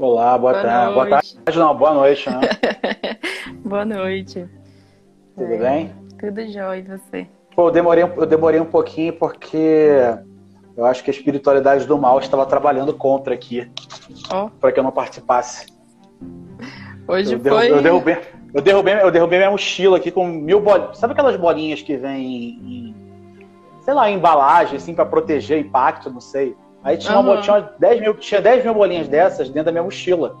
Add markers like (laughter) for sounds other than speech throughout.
Olá, boa, boa tarde. Boa tarde, não, boa noite, né? (laughs) boa noite. Tudo é, bem? Tudo jóia, e você? Pô, eu demorei, eu demorei um pouquinho porque eu acho que a espiritualidade do mal estava trabalhando contra aqui. Oh. Para que eu não participasse. Hoje eu foi. eu, derrubei, eu, derrubei, eu derrubei minha mochila aqui com mil bolinhas. Sabe aquelas bolinhas que vêm em, sei lá, em embalagem, assim, para proteger impacto, não sei. Aí tinha, uhum. uma, tinha, 10 mil, tinha 10 mil bolinhas dessas dentro da minha mochila.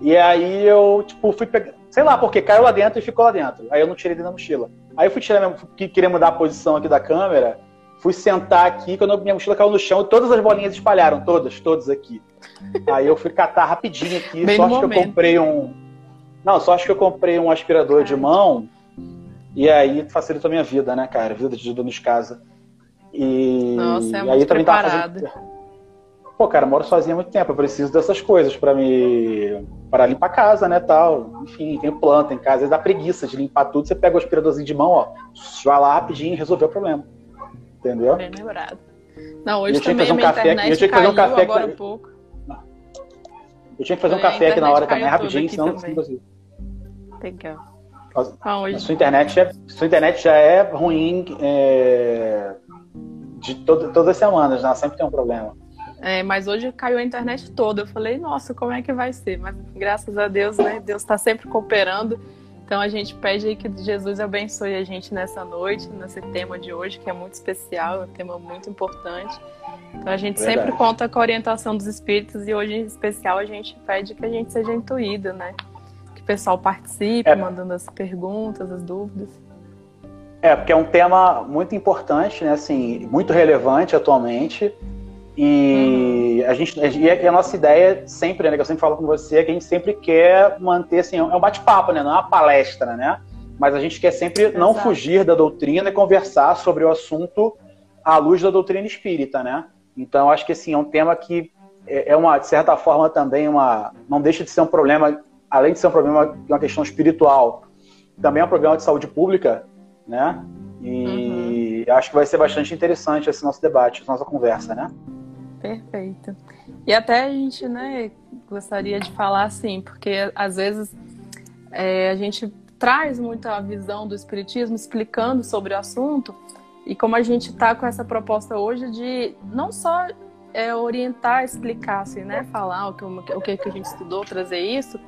E aí eu, tipo, fui pegar. Sei lá porque caiu lá dentro e ficou lá dentro. Aí eu não tirei dentro da mochila. Aí eu fui tirar minha, queria mudar a posição aqui da câmera. Fui sentar aqui, quando minha mochila caiu no chão, todas as bolinhas espalharam, todas, todas aqui. (laughs) Aí eu fui catar rapidinho aqui, Bem só acho momento. que eu comprei um. Não, só acho que eu comprei um aspirador de mão. E aí facilitou a minha vida, né, cara? Vida de dona de casa. E, Nossa, é e muito aí também preparado. tava fazendo... Pô, cara, moro sozinho há muito tempo, eu preciso dessas coisas para me para limpar a casa, né, tal. Enfim, tem planta em casa, às vezes dá preguiça de limpar tudo, você pega o aspiradorzinho de mão, ó, vai lá rapidinho e resolveu o problema. Entendeu? Bem lembrado. Não, hoje eu também tinha que fazer um café, eu tinha que fazer um café agora um pouco. Eu tinha que fazer um café aqui na hora também, rapidinho, senão não consigo. Legal. Ah, hoje... sua, internet é, sua internet já é ruim é, de todo, todas as semanas, né? Sempre tem um problema. É, mas hoje caiu a internet toda. Eu falei, nossa, como é que vai ser? Mas graças a Deus, né? Deus está sempre cooperando. Então a gente pede aí que Jesus abençoe a gente nessa noite, nesse tema de hoje, que é muito especial, é um tema muito importante. Então a gente Verdade. sempre conta com a orientação dos espíritos e hoje em especial a gente pede que a gente seja intuído, né? Que o pessoal participe, é. mandando as perguntas, as dúvidas. É, porque é um tema muito importante, né? Assim, muito relevante atualmente. E a gente e a nossa ideia sempre, né, que eu sempre falo com você, é que a gente sempre quer manter assim, é um bate-papo, né, não é uma palestra, né? Mas a gente quer sempre Exato. não fugir da doutrina e conversar sobre o assunto à luz da doutrina espírita, né? Então acho que assim, é um tema que é, é uma de certa forma também uma não deixa de ser um problema, além de ser um problema de uma questão espiritual, também é um problema de saúde pública, né? E uhum. acho que vai ser bastante interessante esse nosso debate, essa nossa conversa, né? Perfeito. E até a gente, né, gostaria de falar assim, porque às vezes é, a gente traz muita visão do Espiritismo explicando sobre o assunto, e como a gente está com essa proposta hoje de não só é, orientar, explicar, assim, né, falar o que, o que a gente estudou, trazer isso,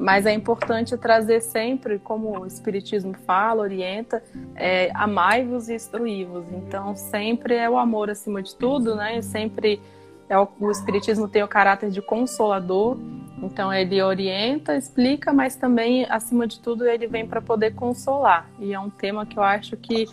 mas é importante trazer sempre, como o Espiritismo fala, orienta, é, amai-vos e instruí-vos. Então, sempre é o amor acima de tudo, né? Sempre é o, o Espiritismo tem o caráter de consolador. Então, ele orienta, explica, mas também, acima de tudo, ele vem para poder consolar. E é um tema que eu acho que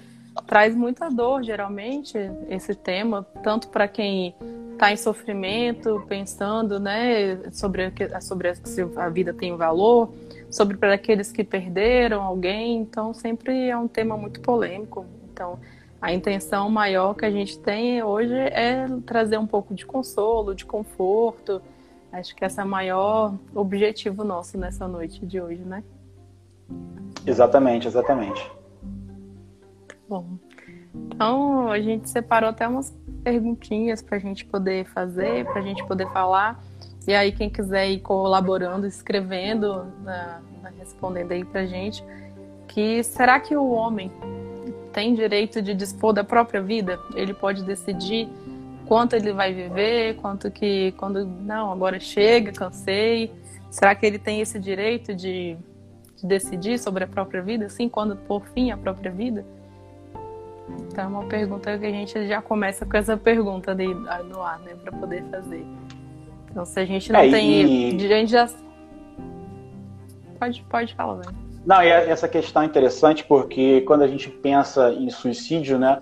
traz muita dor, geralmente, esse tema, tanto para quem está em sofrimento, pensando né, sobre, sobre se a vida tem valor, sobre para aqueles que perderam alguém. Então, sempre é um tema muito polêmico. Então, a intenção maior que a gente tem hoje é trazer um pouco de consolo, de conforto. Acho que esse é o maior objetivo nosso nessa noite de hoje, né? Exatamente, exatamente. Bom, então a gente separou até umas perguntinhas para a gente poder fazer, para a gente poder falar. E aí, quem quiser ir colaborando, escrevendo, na, na, respondendo aí para a gente, que será que o homem tem direito de dispor da própria vida? Ele pode decidir quanto ele vai viver, quanto que, quando, não, agora chega, cansei. Será que ele tem esse direito de, de decidir sobre a própria vida, assim, quando por fim a própria vida? Então é uma pergunta que a gente já começa com essa pergunta de, no ar, né, para poder fazer. Então se a gente não é, tem, e... a gente já pode pode falar, né? Não, e essa questão é interessante porque quando a gente pensa em suicídio, né,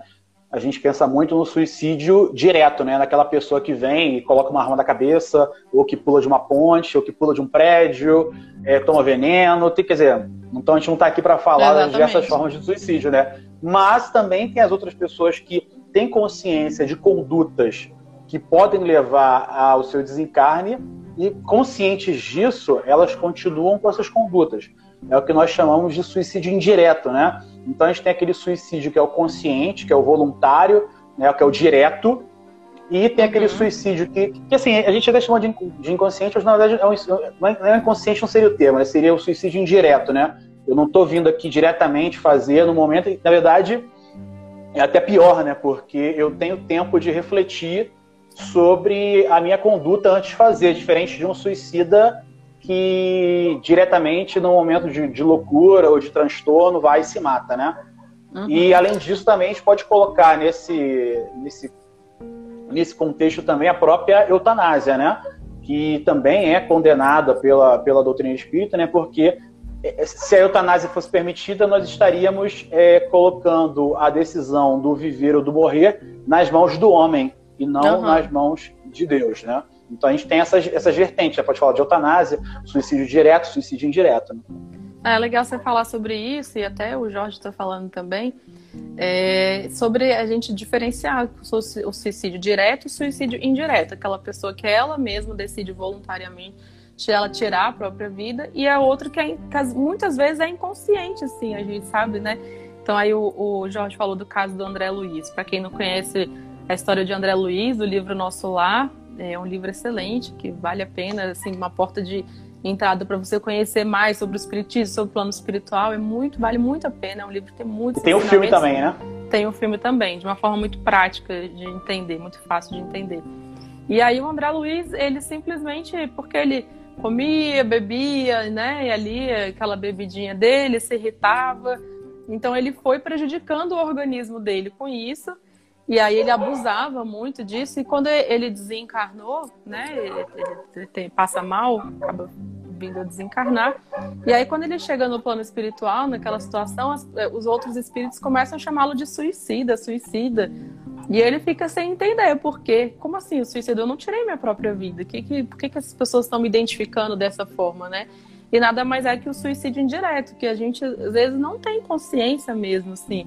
a gente pensa muito no suicídio direto, né? Naquela pessoa que vem e coloca uma arma na cabeça, ou que pula de uma ponte, ou que pula de um prédio, é, toma veneno. Tem, quer dizer, então a gente não está aqui para falar Exatamente. das diversas formas de suicídio, né? Mas também tem as outras pessoas que têm consciência de condutas que podem levar ao seu desencarne e, conscientes disso, elas continuam com essas condutas. É o que nós chamamos de suicídio indireto, né? Então a gente tem aquele suicídio que é o consciente, que é o voluntário, né, que é o direto, E tem aquele uhum. suicídio que, que, assim, a gente até chama de, inconsciente, mas na verdade é um, não, é, não é inconsciente não seria o termo, né? seria o suicídio indireto, né? Eu não estou vindo aqui diretamente fazer no momento, na verdade é até pior, né? Porque eu tenho tempo de refletir sobre a minha conduta antes de fazer, diferente de um suicida que diretamente no momento de, de loucura ou de transtorno vai e se mata, né? Uhum. E além disso também a gente pode colocar nesse, nesse nesse contexto também a própria eutanásia, né? Que também é condenada pela, pela doutrina espírita, né? Porque se a eutanásia fosse permitida, nós estaríamos é, colocando a decisão do viver ou do morrer nas mãos do homem e não uhum. nas mãos de Deus, né? Então a gente tem essas, essas vertentes, né? pode falar de eutanásia, suicídio direto, suicídio indireto. Né? É legal você falar sobre isso, e até o Jorge está falando também, é, sobre a gente diferenciar o suicídio direto e o suicídio indireto. Aquela pessoa que ela mesma decide voluntariamente ela tirar a própria vida, e a outra que, é, que muitas vezes é inconsciente, assim, a gente sabe, né? Então aí o, o Jorge falou do caso do André Luiz. Para quem não conhece a história de André Luiz, do livro Nosso Lar, é um livro excelente, que vale a pena, assim, uma porta de entrada para você conhecer mais sobre o espiritismo, sobre o plano espiritual, é muito, vale muito a pena, é um livro que tem muito Tem o um filme também, né? Tem o um filme também, de uma forma muito prática de entender, muito fácil de entender. E aí o André Luiz, ele simplesmente, porque ele comia, bebia, né, e ali aquela bebidinha dele, se irritava, então ele foi prejudicando o organismo dele com isso, e aí ele abusava muito disso, e quando ele desencarnou, né, ele, ele, ele passa mal, acaba vindo a desencarnar. E aí, quando ele chega no plano espiritual, naquela situação, as, eh, os outros espíritos começam a chamá-lo de suicida, suicida. E ele fica sem entender por quê. Como assim, o suicídio? Eu não tirei minha própria vida. Que, que, por que, que as pessoas estão me identificando dessa forma, né? E nada mais é que o suicídio indireto, que a gente às vezes não tem consciência mesmo, assim.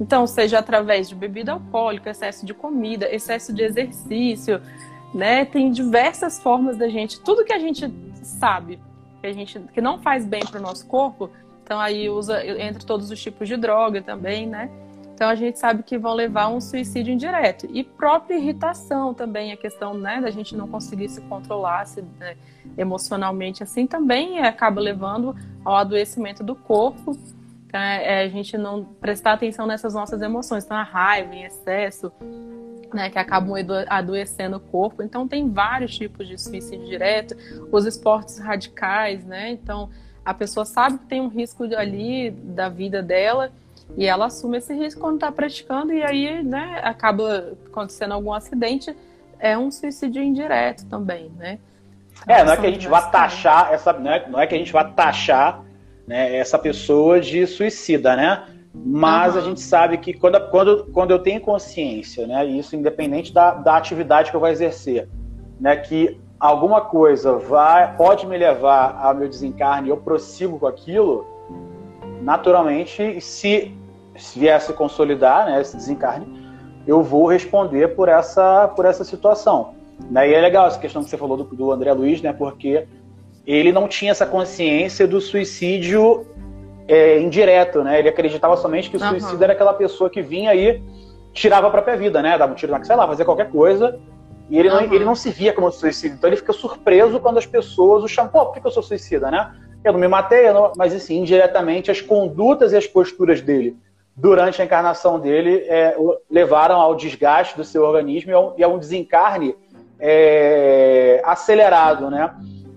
Então, seja através de bebida alcoólica, excesso de comida, excesso de exercício, né? Tem diversas formas da gente, tudo que a gente sabe que a gente que não faz bem para o nosso corpo, então aí usa entre todos os tipos de droga também, né? Então a gente sabe que vão levar um suicídio indireto e própria irritação também, a questão né, da gente não conseguir se controlar se, né, emocionalmente assim também acaba levando ao adoecimento do corpo então, é, é, a gente não prestar atenção nessas nossas emoções. Então, a raiva em excesso, né, que acabam adoecendo o corpo. Então, tem vários tipos de suicídio direto. Os esportes radicais, né? Então, a pessoa sabe que tem um risco ali da vida dela e ela assume esse risco quando está praticando e aí, né, acaba acontecendo algum acidente. É um suicídio indireto também, né? Então, é, não é que a gente vá taxar essa, não é, não é que a gente vá taxar né, essa pessoa de suicida, né? Mas uhum. a gente sabe que quando, quando, quando eu tenho consciência, né, isso independente da, da atividade que eu vou exercer, né, que alguma coisa vai, pode me levar ao meu desencarne eu prossigo com aquilo, naturalmente, se, se vier a se consolidar, né, esse desencarne, eu vou responder por essa, por essa situação. Né? E é legal essa questão que você falou do, do André Luiz, né, porque ele não tinha essa consciência do suicídio é, indireto, né? Ele acreditava somente que o uhum. suicídio era aquela pessoa que vinha e tirava a própria vida, né? Dava um tiro na sei lá, fazia qualquer coisa. E ele, uhum. não, ele não se via como suicídio. Então ele fica surpreso quando as pessoas o chamam, pô, por que eu sou suicida, né? Eu não me matei, não... mas assim, indiretamente, as condutas e as posturas dele durante a encarnação dele é, levaram ao desgaste do seu organismo e a um, e a um desencarne é, acelerado, né?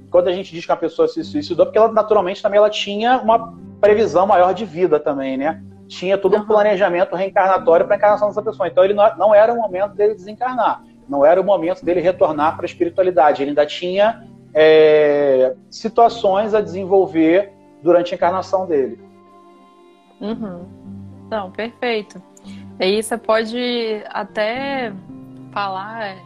quando a gente diz que uma pessoa se suicidou, porque ela naturalmente também ela tinha uma previsão maior de vida também, né? Tinha todo um planejamento reencarnatório para a encarnação dessa pessoa. Então ele não, não era o momento dele desencarnar, não era o momento dele retornar para a espiritualidade. Ele ainda tinha é, situações a desenvolver durante a encarnação dele. Uhum. Então, perfeito. E aí você pode até falar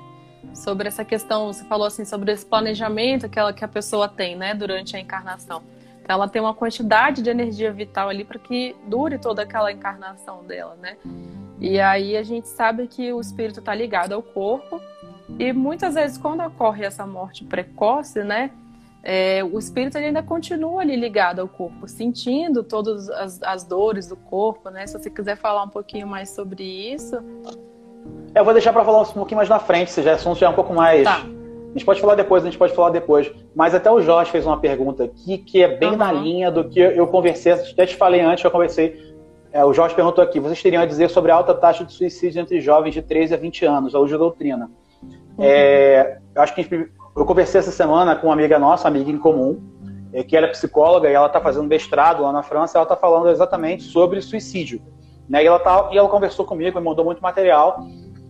sobre essa questão, você falou assim, sobre esse planejamento que, ela, que a pessoa tem, né, durante a encarnação. Ela tem uma quantidade de energia vital ali para que dure toda aquela encarnação dela, né? E aí a gente sabe que o espírito está ligado ao corpo e muitas vezes quando ocorre essa morte precoce, né, é, o espírito ainda continua ali ligado ao corpo, sentindo todas as, as dores do corpo, né? Se você quiser falar um pouquinho mais sobre isso. Eu vou deixar para falar um pouquinho mais na frente, se já assunto já é um pouco mais. Tá. A gente pode falar depois, a gente pode falar depois. Mas até o Jorge fez uma pergunta aqui que é bem uhum. na linha do que eu conversei, até te falei antes, eu conversei. É, o Jorge perguntou aqui: vocês teriam a dizer sobre a alta taxa de suicídio entre jovens de 13 a 20 anos, a luz da doutrina? Uhum. É, eu acho que gente, eu conversei essa semana com uma amiga nossa, uma amiga em comum, é, que ela é psicóloga e ela está fazendo mestrado lá na França, ela está falando exatamente sobre suicídio. Né? E, ela tá, e ela conversou comigo, me mandou muito material,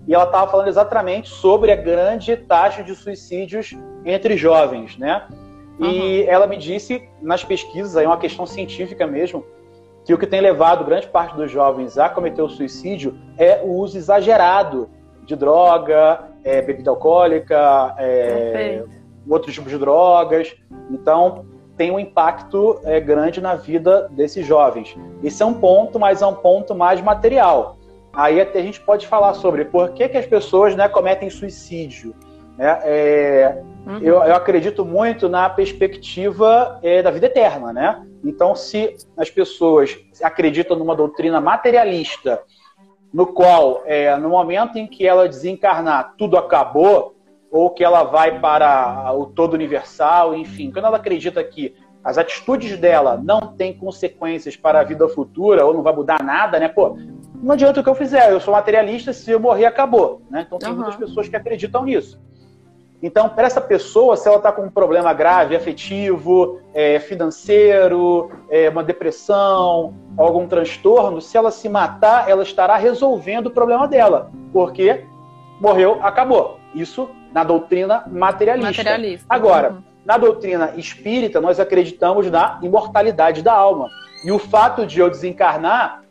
e ela estava falando exatamente sobre a grande taxa de suicídios entre jovens, né? E uhum. ela me disse, nas pesquisas, é uma questão científica mesmo, que o que tem levado grande parte dos jovens a cometer o suicídio é o uso exagerado de droga, é, bebida alcoólica, é, outros tipos de drogas. Então, tem um impacto é, grande na vida desses jovens. Esse é um ponto, mas é um ponto mais material. Aí até a gente pode falar sobre por que, que as pessoas né, cometem suicídio. Né? É, uhum. eu, eu, acredito muito na perspectiva é, da vida eterna. Né? Então, se as pessoas acreditam numa doutrina materialista, no qual, é, no momento em que ela desencarnar, tudo acabou, ou que ela vai para o todo universal, enfim, quando ela acredita que as atitudes dela não têm consequências para a vida futura, ou não vai mudar nada, né? Pô, não adianta o que eu fizer, eu sou materialista, se eu morrer, acabou. Né? Então tem uhum. muitas pessoas que acreditam nisso. Então, para essa pessoa, se ela está com um problema grave, afetivo, é, financeiro, é, uma depressão, algum transtorno, se ela se matar, ela estará resolvendo o problema dela, porque morreu, acabou. Isso na doutrina materialista. materialista. Agora, uhum. na doutrina espírita, nós acreditamos na imortalidade da alma. E o fato de eu desencarnar,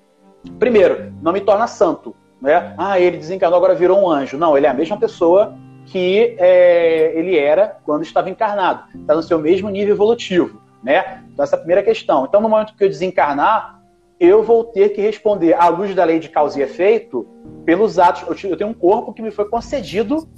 primeiro, não me torna santo. Né? Ah, ele desencarnou, agora virou um anjo. Não, ele é a mesma pessoa que é, ele era quando estava encarnado. Está no seu mesmo nível evolutivo. Né? Então, essa é a primeira questão. Então, no momento que eu desencarnar, eu vou ter que responder à luz da lei de causa e efeito pelos atos. Eu tenho um corpo que me foi concedido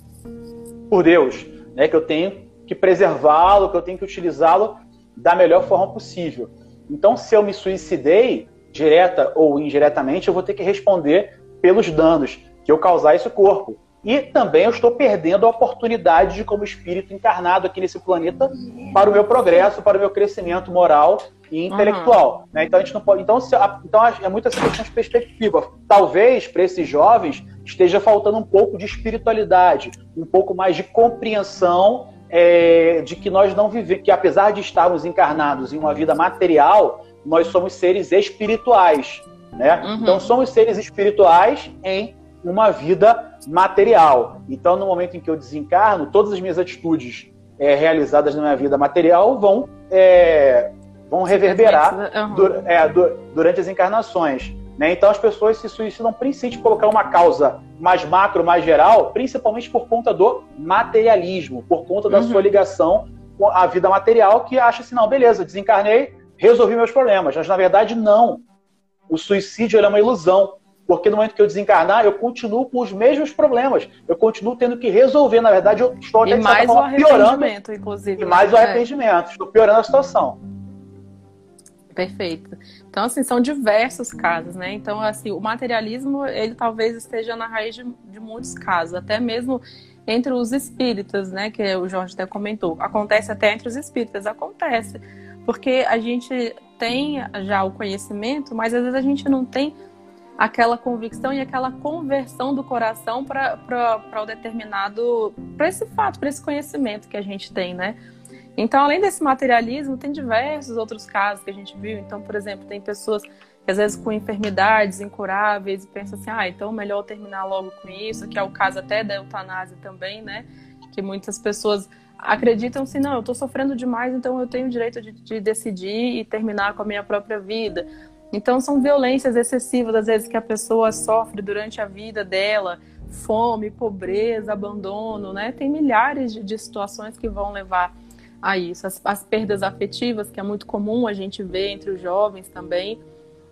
por Deus, né? Que eu tenho que preservá-lo, que eu tenho que utilizá-lo da melhor forma possível. Então, se eu me suicidei, direta ou indiretamente, eu vou ter que responder pelos danos que eu causar a esse corpo. E também eu estou perdendo a oportunidade de, como espírito encarnado aqui nesse planeta, para o meu progresso, para o meu crescimento moral e intelectual. Uhum. Né? Então a gente não pode. Então, se, então é muito essa questão de perspectiva. Talvez para esses jovens esteja faltando um pouco de espiritualidade, um pouco mais de compreensão é, de que nós não vivemos, que apesar de estarmos encarnados em uma vida material, nós somos seres espirituais. Né? Uhum. Então somos seres espirituais em uma vida material. Então, no momento em que eu desencarno, todas as minhas atitudes é, realizadas na minha vida material vão, é, vão reverberar uhum. du é, du durante as encarnações. Né? Então as pessoas se suicidam principalmente colocar uma causa mais macro, mais geral, principalmente por conta do materialismo, por conta da uhum. sua ligação com a vida material, que acha assim, não, beleza, desencarnei, resolvi meus problemas. Mas na verdade não. O suicídio é uma ilusão. Porque no momento que eu desencarnar, eu continuo com os mesmos problemas. Eu continuo tendo que resolver. Na verdade, eu estou até e mais forma, o arrependimento, inclusive. E mais né? o arrependimento. Estou piorando a situação. Perfeito. Então, assim, são diversos casos, né? Então, assim, o materialismo, ele talvez esteja na raiz de, de muitos casos, até mesmo entre os espíritas, né? Que o Jorge até comentou. Acontece até entre os espíritas, acontece. Porque a gente tem já o conhecimento, mas às vezes a gente não tem aquela convicção e aquela conversão do coração para o determinado, para esse fato, para esse conhecimento que a gente tem, né? Então, além desse materialismo, tem diversos outros casos que a gente viu. Então, por exemplo, tem pessoas que às vezes com enfermidades incuráveis e pensam assim, ah, então melhor terminar logo com isso, que é o caso até da eutanásia também, né? Que muitas pessoas acreditam assim, não, eu estou sofrendo demais, então eu tenho o direito de, de, decidir e terminar com a minha própria vida. Então são violências excessivas, às vezes, que a pessoa sofre durante a vida dela, fome, pobreza, abandono, né? Tem milhares de, de situações que vão levar a isso. As, as, perdas afetivas, que é muito comum a gente ver entre os jovens também,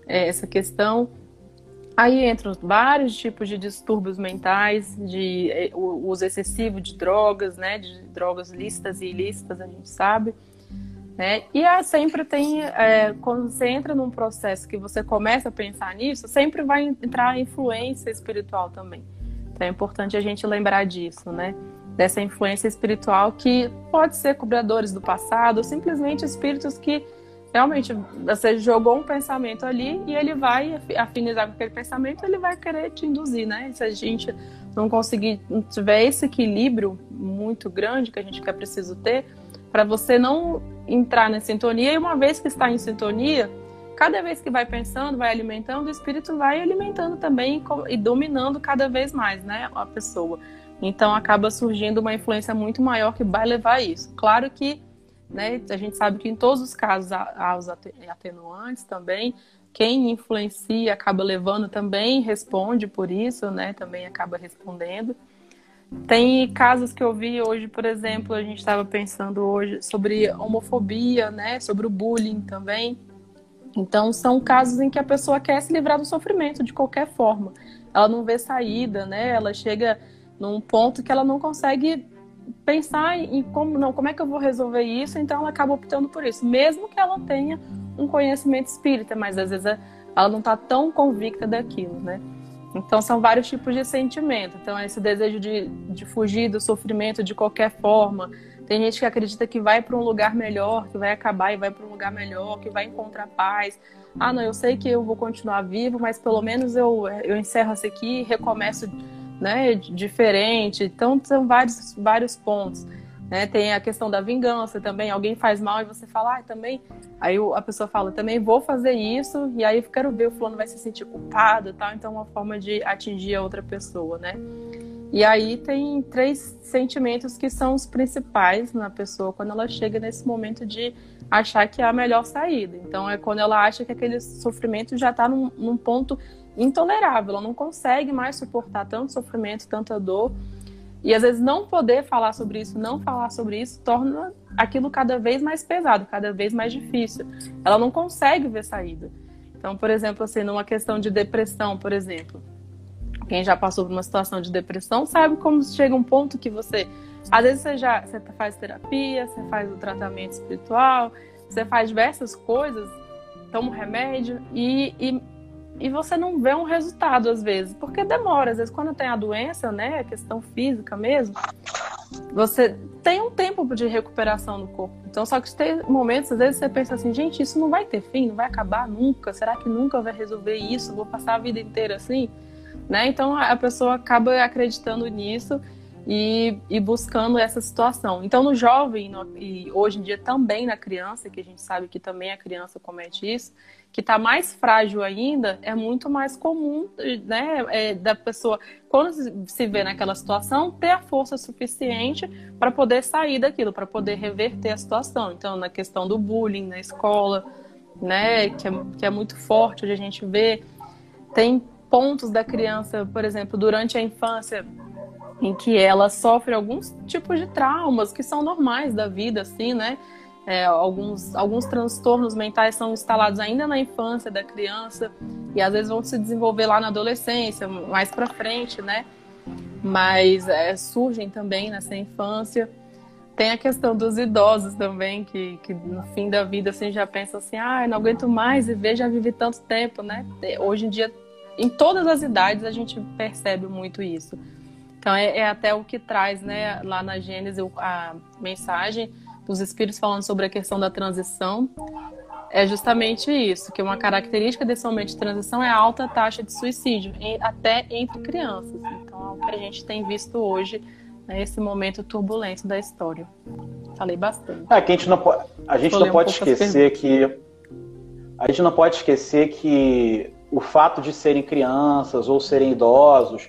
é, essa questão. Aí entram vários tipos de distúrbios mentais, de é, o uso excessivo de drogas, né, de drogas lícitas e ilícitas, a gente sabe. Né? E sempre tem, é, quando você entra num processo que você começa a pensar nisso, sempre vai entrar influência espiritual também. Então é importante a gente lembrar disso, né? Dessa influência espiritual que pode ser cobradores do passado, ou simplesmente espíritos que realmente você jogou um pensamento ali e ele vai afinizar com aquele pensamento, ele vai querer te induzir, né? Se a gente não conseguir, não tiver esse equilíbrio muito grande que a gente quer preciso ter, para você não entrar na sintonia, e uma vez que está em sintonia, cada vez que vai pensando, vai alimentando, o espírito vai alimentando também e dominando cada vez mais, né, a pessoa. Então acaba surgindo uma influência muito maior que vai levar a isso. Claro que né, a gente sabe que em todos os casos há, os atenuantes também. Quem influencia acaba levando também responde por isso, né? Também acaba respondendo. Tem casos que eu vi hoje, por exemplo, a gente estava pensando hoje sobre homofobia, né? Sobre o bullying também. Então, são casos em que a pessoa quer se livrar do sofrimento de qualquer forma. Ela não vê saída, né? Ela chega num ponto que ela não consegue pensar em como não, como é que eu vou resolver isso, então ela acaba optando por isso, mesmo que ela tenha um conhecimento espírita, mas às vezes ela não está tão convicta daquilo, né? Então são vários tipos de sentimento. Então esse desejo de, de fugir do sofrimento de qualquer forma. Tem gente que acredita que vai para um lugar melhor, que vai acabar e vai para um lugar melhor, que vai encontrar paz. Ah, não, eu sei que eu vou continuar vivo, mas pelo menos eu, eu encerro isso aqui recomeço né, diferente. Então, são vários, vários pontos. Né? Tem a questão da vingança também. Alguém faz mal e você fala, ah, também. Aí a pessoa fala, também vou fazer isso, e aí eu quero ver o fulano vai se sentir culpado e tal. Então, é uma forma de atingir a outra pessoa, né? E aí tem três sentimentos que são os principais na pessoa quando ela chega nesse momento de achar que é a melhor saída. Então é quando ela acha que aquele sofrimento já está num, num ponto intolerável, ela não consegue mais suportar tanto sofrimento, tanta dor. E às vezes não poder falar sobre isso, não falar sobre isso, torna aquilo cada vez mais pesado, cada vez mais difícil. Ela não consegue ver saída. Então, por exemplo, assim, numa questão de depressão, por exemplo, quem já passou por uma situação de depressão sabe como chega um ponto que você, às vezes você já você faz terapia, você faz o tratamento espiritual, você faz diversas coisas, toma um remédio e, e e você não vê um resultado às vezes, porque demora. Às vezes, quando tem a doença, né, a questão física mesmo, você tem um tempo de recuperação do corpo. Então, só que tem momentos, às vezes, você pensa assim, gente, isso não vai ter fim, não vai acabar nunca. Será que nunca vai resolver isso? Vou passar a vida inteira assim? Né? Então, a pessoa acaba acreditando nisso e, e, buscando essa situação. Então, no jovem, no, e hoje em dia também na criança, que a gente sabe que também a criança comete isso, que está mais frágil ainda, é muito mais comum, né, é, da pessoa, quando se vê naquela situação, ter a força suficiente para poder sair daquilo, para poder reverter a situação. Então, na questão do bullying na escola, né, que é, que é muito forte, onde a gente vê, tem pontos da criança, por exemplo, durante a infância, em que ela sofre alguns tipos de traumas que são normais da vida, assim, né? É, alguns, alguns transtornos mentais são instalados ainda na infância da criança e às vezes vão se desenvolver lá na adolescência, mais para frente, né? Mas é, surgem também nessa infância. Tem a questão dos idosos também, que, que no fim da vida assim, já pensa assim, ah, não aguento mais viver, já vivi tanto tempo, né? Hoje em dia, em todas as idades, a gente percebe muito isso. Então é, é, até o que traz, né, lá na Gênesis a mensagem dos espíritos falando sobre a questão da transição. É justamente isso, que uma característica desse momento de transição é a alta taxa de suicídio, até entre crianças. Então é o que a gente tem visto hoje nesse né, momento turbulento da história. Falei bastante. É, que a gente não pode, a gente não pode esquecer que a gente não pode esquecer que o fato de serem crianças ou serem idosos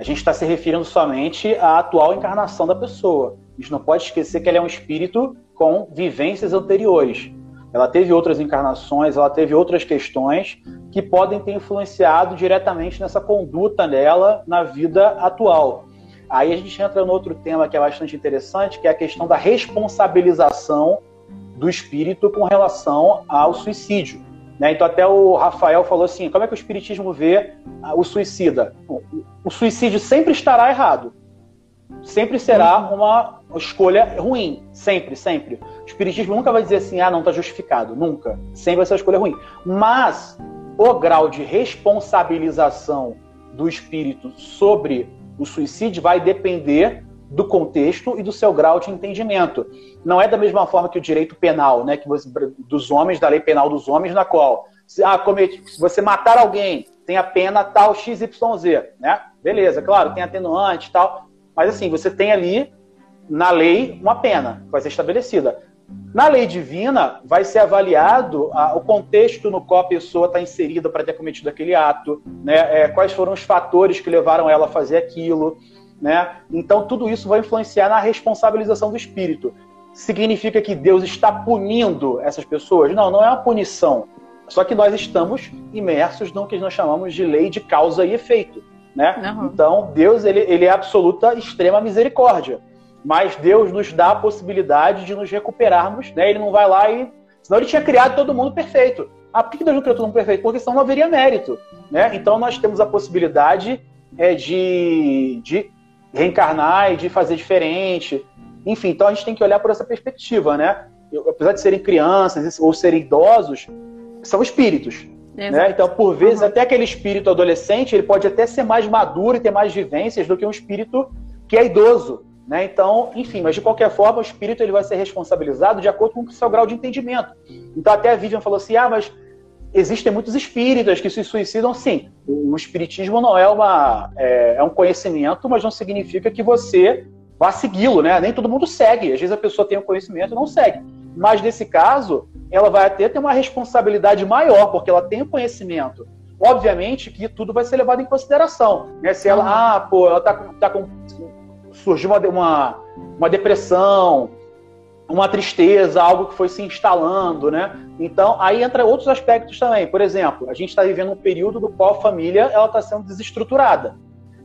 a gente está se referindo somente à atual encarnação da pessoa. A gente não pode esquecer que ela é um espírito com vivências anteriores. Ela teve outras encarnações, ela teve outras questões que podem ter influenciado diretamente nessa conduta dela na vida atual. Aí a gente entra no outro tema que é bastante interessante, que é a questão da responsabilização do espírito com relação ao suicídio. Né? Então, até o Rafael falou assim: como é que o Espiritismo vê o suicida? O suicídio sempre estará errado. Sempre será uma escolha ruim. Sempre, sempre. O Espiritismo nunca vai dizer assim: ah, não está justificado. Nunca. Sempre vai ser uma escolha ruim. Mas o grau de responsabilização do espírito sobre O suicídio vai depender do contexto e do seu grau de entendimento. Não é da mesma forma que o direito penal, né, que você, dos homens, da lei penal dos homens, na qual se, ah, comete, se você matar alguém, tem a pena tal XYZ, né? Beleza, claro, tem atenuante e tal, mas assim, você tem ali na lei uma pena que vai ser estabelecida. Na lei divina, vai ser avaliado ah, o contexto no qual a pessoa está inserida para ter cometido aquele ato, né? É, quais foram os fatores que levaram ela a fazer aquilo, né? Então, tudo isso vai influenciar na responsabilização do espírito. Significa que Deus está punindo essas pessoas? Não, não é uma punição. Só que nós estamos imersos no que nós chamamos de lei de causa e efeito. Né? Uhum. Então, Deus ele, ele é absoluta extrema misericórdia. Mas Deus nos dá a possibilidade de nos recuperarmos. Né? Ele não vai lá e. Senão ele tinha criado todo mundo perfeito. Ah, por que Deus não criou todo mundo perfeito? Porque senão não haveria mérito. Né? Então, nós temos a possibilidade é, de, de reencarnar e de fazer diferente. Enfim, então a gente tem que olhar por essa perspectiva, né? apesar de serem crianças ou serem idosos, são espíritos. Né? Então, por vezes, uhum. até aquele espírito adolescente, ele pode até ser mais maduro e ter mais vivências do que um espírito que é idoso. Né? Então, enfim, mas de qualquer forma, o espírito ele vai ser responsabilizado de acordo com o seu grau de entendimento. Então, até a Vivian falou assim: ah, mas existem muitos espíritas que se suicidam. Sim, o espiritismo não é, uma, é, é um conhecimento, mas não significa que você vá segui-lo, né? Nem todo mundo segue. Às vezes a pessoa tem o um conhecimento e não segue. Mas nesse caso, ela vai até ter uma responsabilidade maior, porque ela tem o conhecimento. Obviamente que tudo vai ser levado em consideração. Né? Se ela, ah, pô, ela tá, tá com. surgiu uma, uma, uma depressão, uma tristeza, algo que foi se instalando, né? Então, aí entra outros aspectos também. Por exemplo, a gente está vivendo um período no qual a família ela está sendo desestruturada.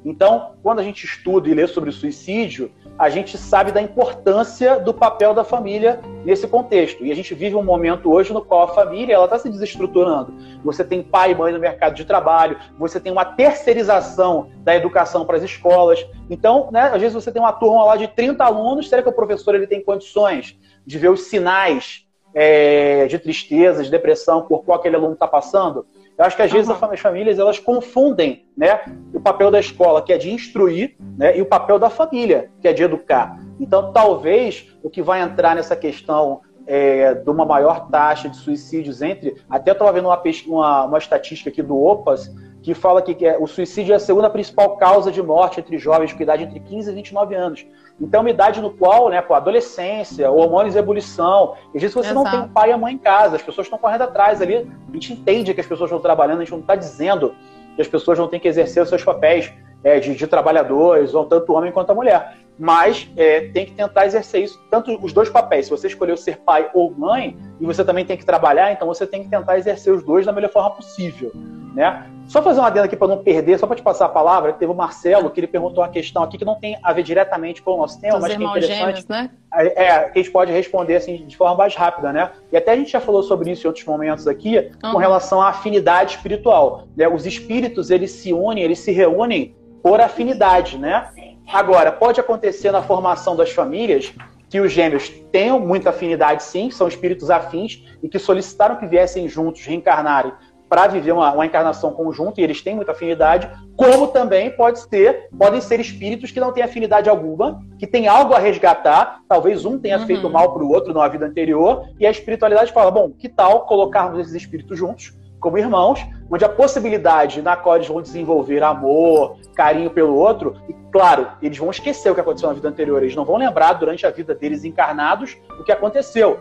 Então, quando a gente estuda e lê sobre o suicídio, a gente sabe da importância do papel da família nesse contexto. E a gente vive um momento hoje no qual a família ela está se desestruturando. Você tem pai e mãe no mercado de trabalho, você tem uma terceirização da educação para as escolas. Então, né, às vezes você tem uma turma lá de 30 alunos, será que o professor ele tem condições de ver os sinais é, de tristeza, de depressão por qual aquele aluno está passando? Eu acho que às vezes uhum. as famílias elas confundem né, o papel da escola, que é de instruir, né, e o papel da família, que é de educar. Então, talvez o que vai entrar nessa questão é, de uma maior taxa de suicídios entre. Até estava vendo uma, uma, uma, estatística aqui do OPAS que fala que, que é, o suicídio é a segunda principal causa de morte entre jovens com idade entre 15 e 29 anos. Então, uma idade no qual, né, pô, adolescência, hormônios em ebulição, e disso você Exato. não tem um pai e a mãe em casa, as pessoas estão correndo atrás ali. A gente entende que as pessoas estão trabalhando, a gente não está dizendo que as pessoas não têm que exercer os seus papéis é, de, de, trabalhadores, ou tanto o homem quanto a mulher. Mas é, tem que tentar exercer isso, tanto os dois papéis. Se você escolheu ser pai ou mãe, e você também tem que trabalhar, então você tem que tentar exercer os dois da melhor forma possível. Né? Só fazer uma adenda aqui para não perder, só para te passar a palavra, teve o Marcelo que ele perguntou uma questão aqui que não tem a ver diretamente com o nosso tema, mas que é interessante. Gêmeos, né? É, que a gente pode responder assim de forma mais rápida, né? E até a gente já falou sobre isso em outros momentos aqui, uhum. com relação à afinidade espiritual. Né? Os espíritos, eles se unem, eles se reúnem por afinidade, né? Agora, pode acontecer na formação das famílias que os gêmeos tenham muita afinidade, sim, são espíritos afins e que solicitaram que viessem juntos reencarnarem para viver uma, uma, encarnação conjunta e eles têm muita afinidade, como também pode ser, podem ser espíritos que não têm afinidade alguma, que têm algo a resgatar, talvez um tenha uhum. feito mal para o outro numa vida anterior, e a espiritualidade fala, bom, que tal colocarmos esses espíritos juntos, como irmãos, onde a possibilidade na qual eles vão desenvolver amor, carinho pelo outro, e claro, eles vão esquecer o que aconteceu na vida anterior, eles não vão lembrar durante a vida deles encarnados o que aconteceu.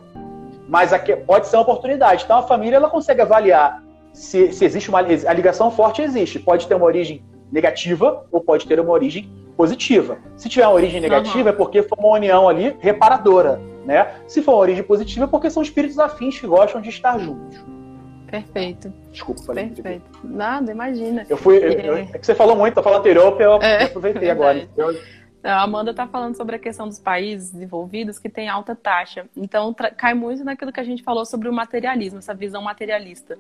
Mas aqui pode ser uma oportunidade. Então a família ela consegue avaliar se, se existe uma a ligação forte existe, pode ter uma origem negativa ou pode ter uma origem positiva. Se tiver uma origem negativa uhum. é porque foi uma união ali reparadora, né? Se for uma origem positiva é porque são espíritos afins que gostam de estar juntos. Perfeito. Desculpa, falei. Perfeito. Nada, imagina. Eu fui. Eu, eu, é que você falou muito, eu falando anterior, eu é, aproveitei agora. Eu... A Amanda está falando sobre a questão dos países desenvolvidos que têm alta taxa. Então, cai muito naquilo que a gente falou sobre o materialismo, essa visão materialista.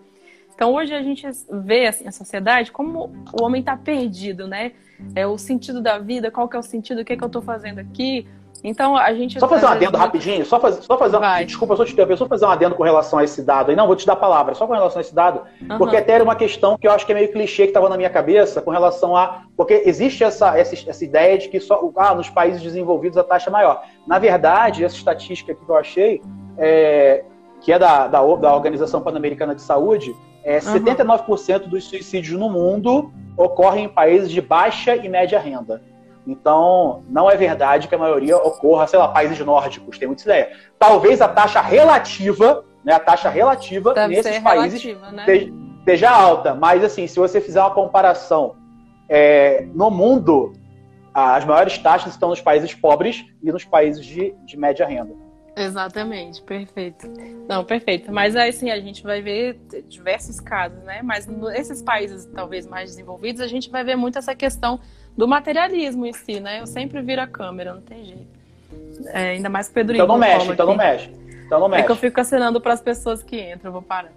Então hoje a gente vê assim, a sociedade como o homem está perdido, né? É o sentido da vida, qual que é o sentido, o que, é que eu estou fazendo aqui. Então a gente. Só fazer um adendo rapidinho, só fazer, só fazer um, desculpa, só te interromper, só fazer um adendo com relação a esse dado aí. Não, vou te dar a palavra, só com relação a esse dado, uhum. porque até era uma questão que eu acho que é meio clichê que estava na minha cabeça com relação a. Porque existe essa, essa, essa ideia de que só ah, nos países desenvolvidos a taxa é maior. Na verdade, essa estatística que eu achei, é, que é da, da, da Organização Pan-Americana de Saúde, é, uhum. 79% dos suicídios no mundo ocorrem em países de baixa e média renda. Então, não é verdade que a maioria ocorra, sei lá, países nórdicos, tem muita ideia. Talvez a taxa relativa, né, a taxa relativa Deve nesses países relativa, né? esteja alta, mas assim, se você fizer uma comparação é, no mundo, as maiores taxas estão nos países pobres e nos países de, de média renda. Exatamente, perfeito. Não, perfeito. Mas aí sim, a gente vai ver diversos casos, né? Mas nesses países talvez mais desenvolvidos, a gente vai ver muito essa questão do materialismo em si, né? Eu sempre viro a câmera, não tem jeito. É, ainda mais que Pedro Então não mexe, então não mexe. Então não mexe. É que eu fico acenando para as pessoas que entram, eu vou parar.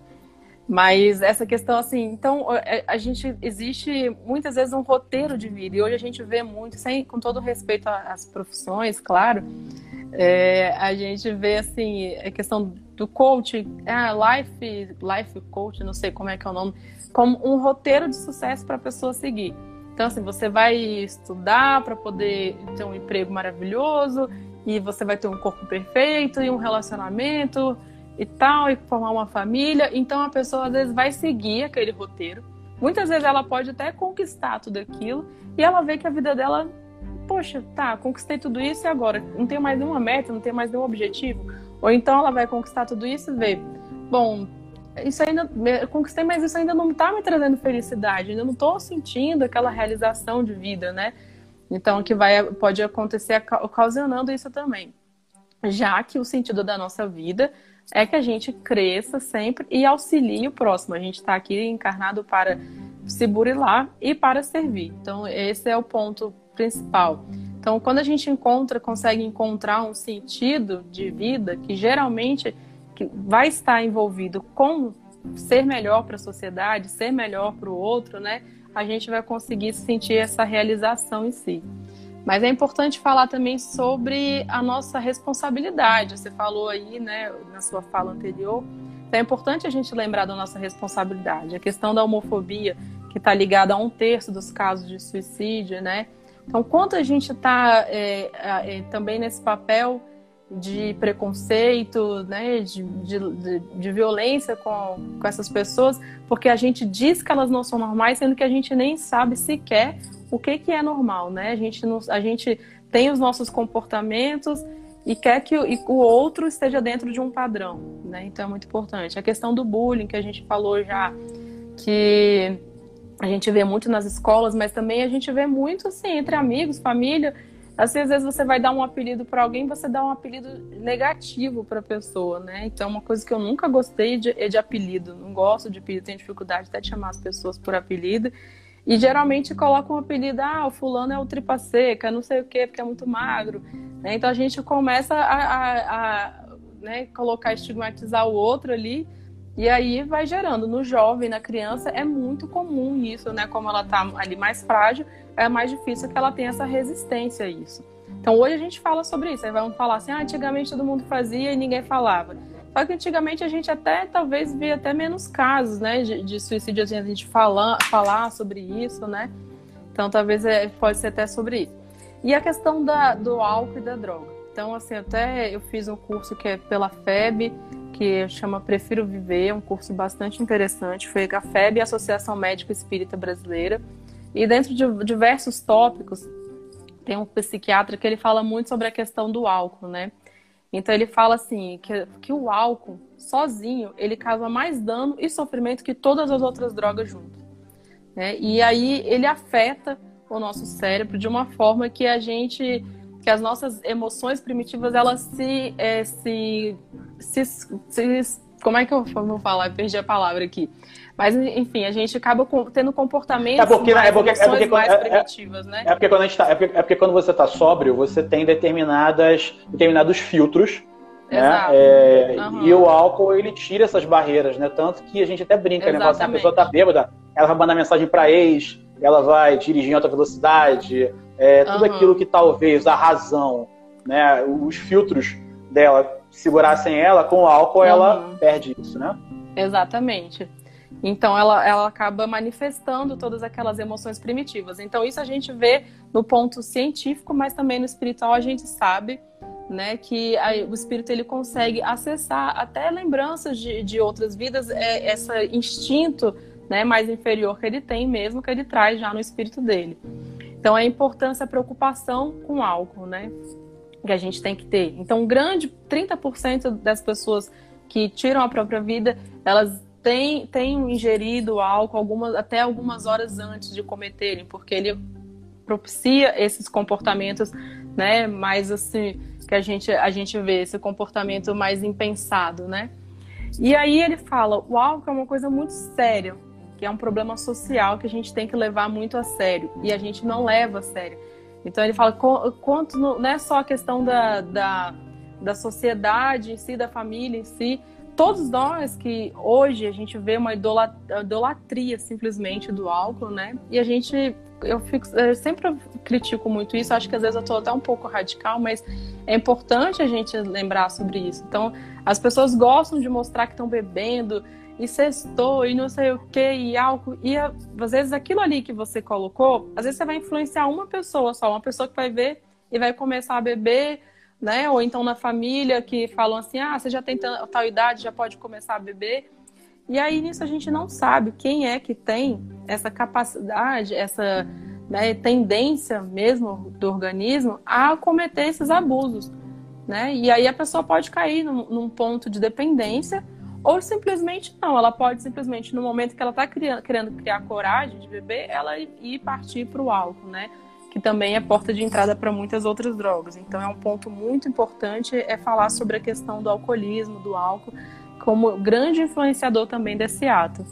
Mas essa questão, assim, então é, a gente existe muitas vezes um roteiro de vida, e hoje a gente vê muito, sem, com todo respeito às profissões, claro, é, a gente vê assim, a questão do coach, é, life, life coach, não sei como é que é o nome, como um roteiro de sucesso para a pessoa seguir. Então, assim, você vai estudar para poder ter um emprego maravilhoso e você vai ter um corpo perfeito e um relacionamento e tal, e formar uma família. Então, a pessoa às vezes vai seguir aquele roteiro. Muitas vezes ela pode até conquistar tudo aquilo e ela vê que a vida dela, poxa, tá, conquistei tudo isso e agora não tenho mais nenhuma meta, não tenho mais nenhum objetivo. Ou então ela vai conquistar tudo isso e vê, bom, isso ainda conquistei, mas isso ainda não está me trazendo felicidade, ainda não estou sentindo aquela realização de vida, né? Então, que vai pode acontecer ocasionando isso também. Já que o sentido da nossa vida é que a gente cresça sempre e auxilie o próximo. A gente está aqui encarnado para se burilar e para servir. Então, esse é o ponto principal. Então, quando a gente encontra, consegue encontrar um sentido de vida que geralmente que vai estar envolvido com ser melhor para a sociedade, ser melhor para o outro, né? A gente vai conseguir sentir essa realização em si. Mas é importante falar também sobre a nossa responsabilidade. Você falou aí, né, na sua fala anterior, é importante a gente lembrar da nossa responsabilidade. A questão da homofobia, que está ligada a um terço dos casos de suicídio, né? Então, quanto a gente está é, é, também nesse papel de preconceito, né, de, de, de, violência com, com essas pessoas, porque a gente diz que elas não são normais, sendo que a gente nem sabe sequer o que, que é normal, né? A gente, não, a gente tem os nossos comportamentos e quer que o, e o outro esteja dentro de um padrão, né? Então é muito importante. A questão do bullying, que a gente falou já, que a gente vê muito nas escolas, mas também a gente vê muito, assim, entre amigos, família, Assim, às vezes você vai dar um apelido para alguém, você dá um apelido negativo para a pessoa, né? Então, uma coisa que eu nunca gostei de, é de apelido. Não gosto de apelido, tenho dificuldade até de chamar as pessoas por apelido. E geralmente colocam um apelido, ah, o fulano é o tripa seca, não sei o quê, porque é muito magro. Né? Então a gente começa a, a, a né, colocar, estigmatizar o outro ali. E aí vai gerando. No jovem, na criança, é muito comum isso, né? Como ela está ali mais frágil, é mais difícil que ela tenha essa resistência a isso. Então hoje a gente fala sobre isso. Aí vamos falar assim, ah, antigamente todo mundo fazia e ninguém falava. Só que antigamente a gente até talvez via até menos casos, né, de, de suicídio, a gente falar, falar sobre isso, né? Então talvez é, pode ser até sobre isso. E a questão da, do álcool e da droga. Então, assim, até eu fiz um curso que é pela FEB, que chama Prefiro Viver, um curso bastante interessante. Foi a FEB, a Associação Médico Espírita Brasileira. E dentro de diversos tópicos, tem um psiquiatra que ele fala muito sobre a questão do álcool, né? Então ele fala assim que, que o álcool sozinho ele causa mais dano e sofrimento que todas as outras drogas juntas. Né? E aí ele afeta o nosso cérebro de uma forma que a gente que as nossas emoções primitivas elas se, é, se, se, se como é que eu vou falar? Perdi a palavra aqui. Mas, enfim, a gente acaba tendo comportamentos é porque, mais, é porque, é porque, mais é, é, primitivas, né? É porque, quando a gente tá, é, porque, é porque quando você está sóbrio, você tem determinadas, determinados filtros Né? É, uhum. E o álcool, ele tira essas barreiras, né? Tanto que a gente até brinca, Exatamente. né? Assim, a pessoa tá bêbada, ela vai mandar mensagem para ex, ela vai dirigir em alta velocidade, é, tudo uhum. aquilo que talvez a razão, né? Os filtros dela segurassem ela, com o álcool uhum. ela perde isso, né? Exatamente. Então ela, ela acaba manifestando todas aquelas emoções primitivas. Então isso a gente vê no ponto científico, mas também no espiritual a gente sabe né, que a, o espírito ele consegue acessar até lembranças de, de outras vidas, é, esse instinto né, mais inferior que ele tem mesmo, que ele traz já no espírito dele. Então a importância, a preocupação com o álcool, né, que a gente tem que ter. Então, grande 30% das pessoas que tiram a própria vida, elas têm, têm ingerido álcool algumas, até algumas horas antes de cometerem, porque ele propicia esses comportamentos, né, mais assim, que a gente, a gente vê, esse comportamento mais impensado, né? E aí ele fala, o álcool é uma coisa muito séria, que é um problema social que a gente tem que levar muito a sério, e a gente não leva a sério. Então ele fala, quanto não é só a questão da, da, da sociedade em si, da família em si, todos nós que hoje a gente vê uma idolatria simplesmente do álcool, né? E a gente, eu, fico, eu sempre critico muito isso, acho que às vezes eu estou até um pouco radical, mas é importante a gente lembrar sobre isso. Então, as pessoas gostam de mostrar que estão bebendo e sextou e não sei o que, e álcool. E às vezes aquilo ali que você colocou, às vezes você vai influenciar uma pessoa só, uma pessoa que vai ver e vai começar a beber né? Ou então na família que falam assim, ah, você já tem tal idade, já pode começar a beber. E aí nisso a gente não sabe quem é que tem essa capacidade, essa né, tendência mesmo do organismo a cometer esses abusos, né? E aí a pessoa pode cair num, num ponto de dependência ou simplesmente não, ela pode simplesmente no momento que ela está querendo criar coragem de beber, ela ir partir para o álcool, né? Que também é porta de entrada para muitas outras drogas. Então é um ponto muito importante é falar sobre a questão do alcoolismo, do álcool, como grande influenciador também desse ato.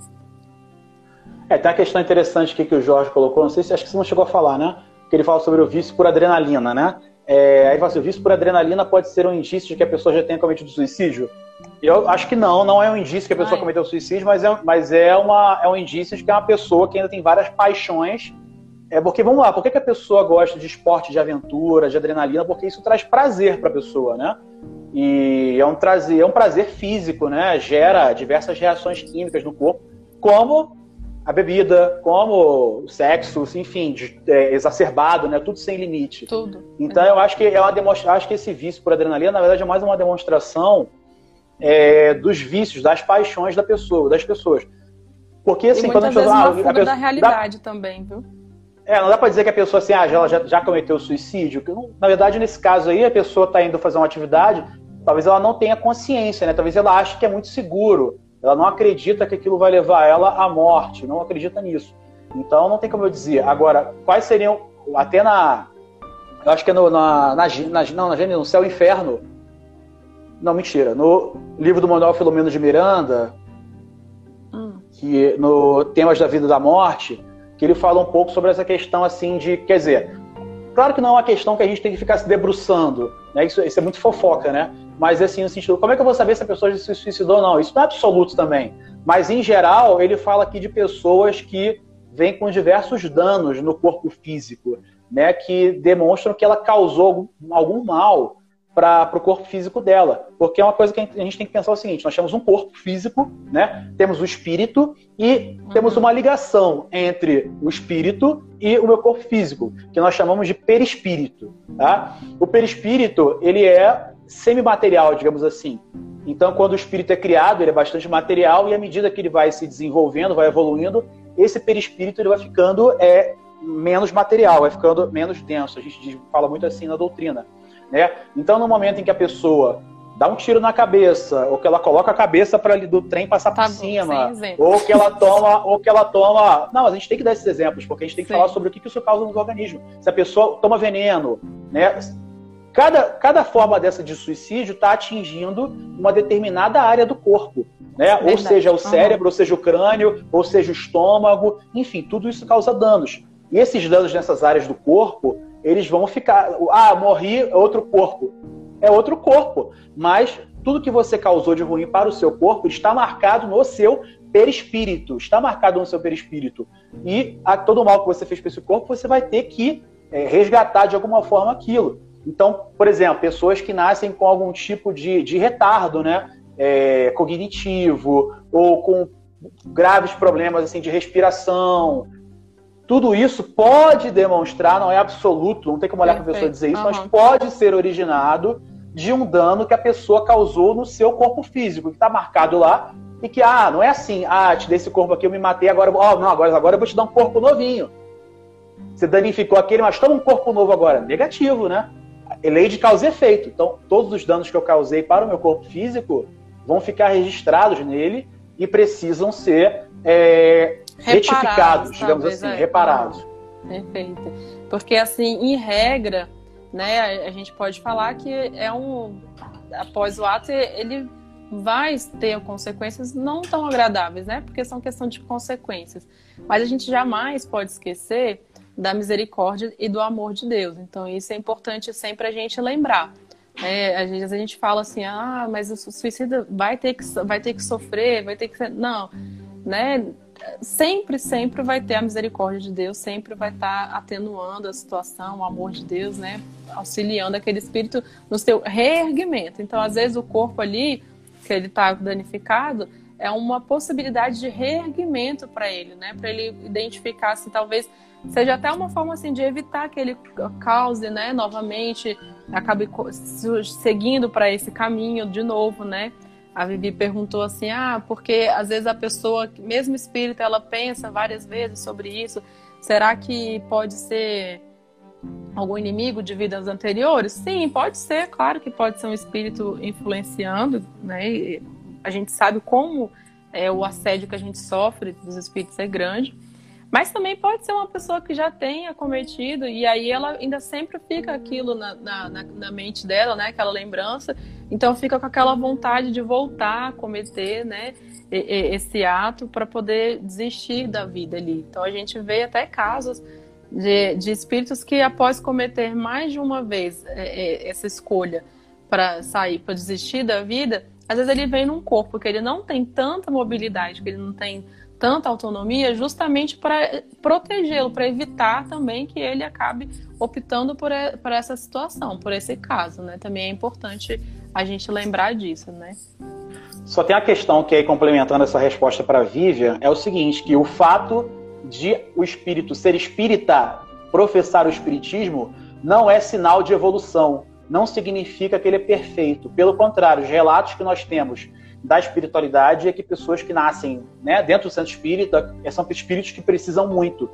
É, tem uma questão interessante aqui que o Jorge colocou, não sei se acho que você não chegou a falar, né? Que ele fala sobre o vício por adrenalina, né? É, aí fala assim, o vício por adrenalina pode ser um indício de que a pessoa já tenha cometido suicídio? Eu acho que não, não é um indício que a pessoa Ai. cometeu suicídio, mas, é, mas é, uma, é um indício de que é uma pessoa que ainda tem várias paixões é porque, vamos lá, por que, que a pessoa gosta de esporte de aventura, de adrenalina? Porque isso traz prazer para a pessoa, né? E é um, trazer, é um prazer físico, né? Gera diversas reações químicas no corpo, como a bebida, como o sexo, enfim, de, é, exacerbado, né? Tudo sem limite. Tudo. Então eu acho que é uma demonstra... acho que esse vício por adrenalina, na verdade, é mais uma demonstração é, dos vícios, das paixões da pessoa, das pessoas. Porque assim, e quando a gente fala, ah, a pessoa, da realidade da... também, viu? É, não dá para dizer que a pessoa assim, ah, já, já, já cometeu suicídio. Na verdade, nesse caso aí, a pessoa está indo fazer uma atividade, talvez ela não tenha consciência, né? Talvez ela ache que é muito seguro. Ela não acredita que aquilo vai levar ela à morte, não acredita nisso. Então, não tem como eu dizer. Agora, quais seriam, até na. Eu acho que é no, na, na, na, não, na no Céu e Inferno. Não, mentira. No livro do Manuel Filomeno de Miranda, hum. que no Temas da Vida e da Morte, que ele fala um pouco sobre essa questão assim de, quer dizer, claro que não é uma questão que a gente tem que ficar se debruçando, né? Isso, isso é muito fofoca, né? Mas assim, no sentido, como é que eu vou saber se a pessoa se suicidou ou não? Isso não é absoluto também. Mas em geral, ele fala aqui de pessoas que vêm com diversos danos no corpo físico, né? Que demonstram que ela causou algum, algum mal para o corpo físico dela. Porque é uma coisa que a gente tem que pensar o seguinte: nós temos um corpo físico, né? temos o espírito e temos uma ligação entre o espírito e o meu corpo físico, que nós chamamos de perispírito. Tá? O perispírito ele é semimaterial, digamos assim. Então, quando o espírito é criado, ele é bastante material e à medida que ele vai se desenvolvendo, vai evoluindo, esse perispírito ele vai ficando é, menos material, vai ficando menos denso. A gente fala muito assim na doutrina. Né? Então, no momento em que a pessoa dá um tiro na cabeça, ou que ela coloca a cabeça para do trem passar tá por cima, ou que ela toma, ou que ela toma. Não, a gente tem que dar esses exemplos, porque a gente tem que Sim. falar sobre o que isso causa nos organismos. Se a pessoa toma veneno, né? Cada, cada forma dessa de suicídio está atingindo uma determinada área do corpo, né? Ou seja, o cérebro, uhum. ou seja, o crânio, ou seja, o estômago, enfim, tudo isso causa danos. E esses danos nessas áreas do corpo, eles vão ficar. Ah, morri, outro corpo. é outro corpo. Mas tudo que você causou de ruim para o seu corpo está marcado no seu perispírito, está marcado no seu perispírito. E a, todo mal que você fez para esse corpo, você vai ter que é, resgatar de alguma forma aquilo. Então, por exemplo, pessoas que nascem com algum tipo de, de retardo né, é, cognitivo ou com graves problemas assim de respiração, tudo isso pode demonstrar, não é absoluto, não tem como olhar para a pessoa dizer isso, uhum. mas pode ser originado de um dano que a pessoa causou no seu corpo físico, que está marcado lá, e que, ah, não é assim, ah, te dei esse corpo aqui, eu me matei, agora, oh, não, agora, agora eu vou te dar um corpo novinho. Você danificou aquele, mas toma um corpo novo agora. Negativo, né? É lei de causa e efeito. Então, todos os danos que eu causei para o meu corpo físico vão ficar registrados nele e precisam ser é, retificados, digamos assim, é. reparados. Perfeito. Porque, assim, em regra, né, a gente pode falar que é um. Após o ato, ele vai ter consequências não tão agradáveis, né? Porque são questão de consequências. Mas a gente jamais pode esquecer da misericórdia e do amor de Deus. Então, isso é importante sempre a gente lembrar. É, às vezes a gente fala assim, ah, mas o suicida vai ter que, vai ter que sofrer, vai ter que. Não, né? Sempre, sempre vai ter a misericórdia de Deus, sempre vai estar atenuando a situação, o amor de Deus, né? Auxiliando aquele espírito no seu reerguimento. Então, às vezes, o corpo ali, que ele está danificado, é uma possibilidade de reerguimento para ele, né? Para ele identificar se talvez seja até uma forma assim de evitar que ele cause, né, novamente, acabe seguindo para esse caminho de novo, né? A Vivi perguntou assim: "Ah, porque às vezes a pessoa, mesmo espírita, ela pensa várias vezes sobre isso. Será que pode ser algum inimigo de vidas anteriores? Sim, pode ser, claro que pode ser um espírito influenciando, né? E a gente sabe como é, o assédio que a gente sofre dos espíritos é grande. Mas também pode ser uma pessoa que já tenha cometido e aí ela ainda sempre fica aquilo na, na, na, mente dela, né? Aquela lembrança. Então fica com aquela vontade de voltar a cometer, né? Esse ato para poder desistir da vida ali. Então a gente vê até casos de, de espíritos que após cometer mais de uma vez é, é, essa escolha para sair, para desistir da vida, às vezes ele vem num corpo que ele não tem tanta mobilidade, que ele não tem tanta autonomia justamente para protegê-lo, para evitar também que ele acabe optando por, por essa situação, por esse caso, né? Também é importante a gente lembrar disso, né? Só tem a questão que aí complementando essa resposta para a Vivian é o seguinte, que o fato de o espírito ser espírita, professar o espiritismo, não é sinal de evolução, não significa que ele é perfeito. Pelo contrário, os relatos que nós temos da espiritualidade é que pessoas que nascem né, dentro do centro espírita são espíritos que precisam muito.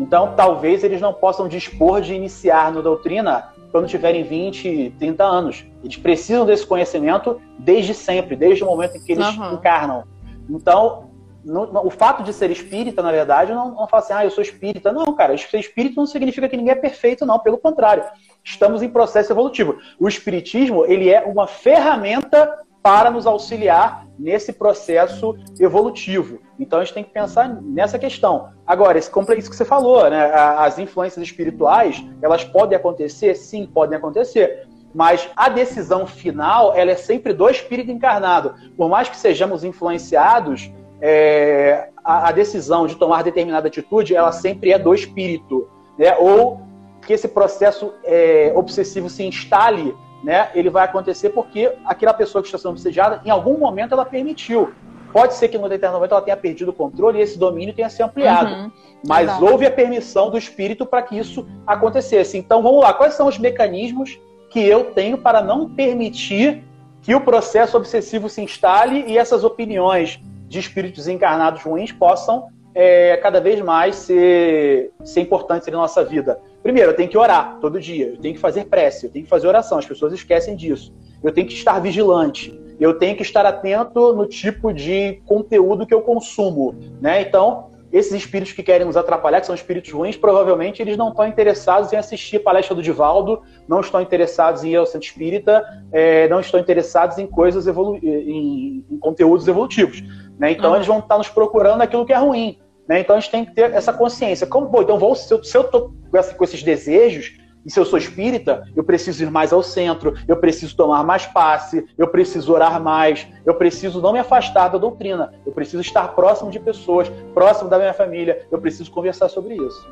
Então, talvez eles não possam dispor de iniciar na doutrina quando tiverem 20, 30 anos. Eles precisam desse conhecimento desde sempre, desde o momento em que eles uhum. encarnam. Então, no, no, o fato de ser espírita, na verdade, não, não fala assim, ah, eu sou espírita. Não, cara, ser espírita não significa que ninguém é perfeito, não. Pelo contrário, estamos em processo evolutivo. O espiritismo, ele é uma ferramenta para nos auxiliar nesse processo evolutivo. Então a gente tem que pensar nessa questão. Agora, isso que você falou, né? As influências espirituais, elas podem acontecer? Sim, podem acontecer. Mas a decisão final, ela é sempre do espírito encarnado. Por mais que sejamos influenciados, é, a, a, decisão de tomar determinada atitude, ela sempre é do espírito. Né? Ou que esse processo é, obsessivo se instale né, ele vai acontecer porque aquela pessoa que está sendo obsediada, em algum momento ela permitiu. Pode ser que no determinado momento ela tenha perdido o controle e esse domínio tenha se ampliado. Uhum, mas exato. houve a permissão do espírito para que isso acontecesse. Então vamos lá, quais são os mecanismos que eu tenho para não permitir que o processo obsessivo se instale e essas opiniões de espíritos encarnados ruins possam é, cada vez mais ser, ser importantes na nossa vida? Primeiro, eu tenho que orar todo dia, eu tenho que fazer prece, eu tenho que fazer oração, as pessoas esquecem disso. Eu tenho que estar vigilante, eu tenho que estar atento no tipo de conteúdo que eu consumo, né? Então, esses espíritos que querem nos atrapalhar, que são espíritos ruins, provavelmente eles não estão interessados em assistir a palestra do Divaldo, não estão interessados em ir ao centro espírita, é, não estão interessados em coisas evolu em, em conteúdos evolutivos. Né? Então, uhum. eles vão estar nos procurando aquilo que é ruim. Né? Então a gente tem que ter essa consciência. Como, bom, então vou, se eu estou com esses desejos, E se eu sou espírita, eu preciso ir mais ao centro, eu preciso tomar mais passe, eu preciso orar mais, eu preciso não me afastar da doutrina, eu preciso estar próximo de pessoas, próximo da minha família, eu preciso conversar sobre isso.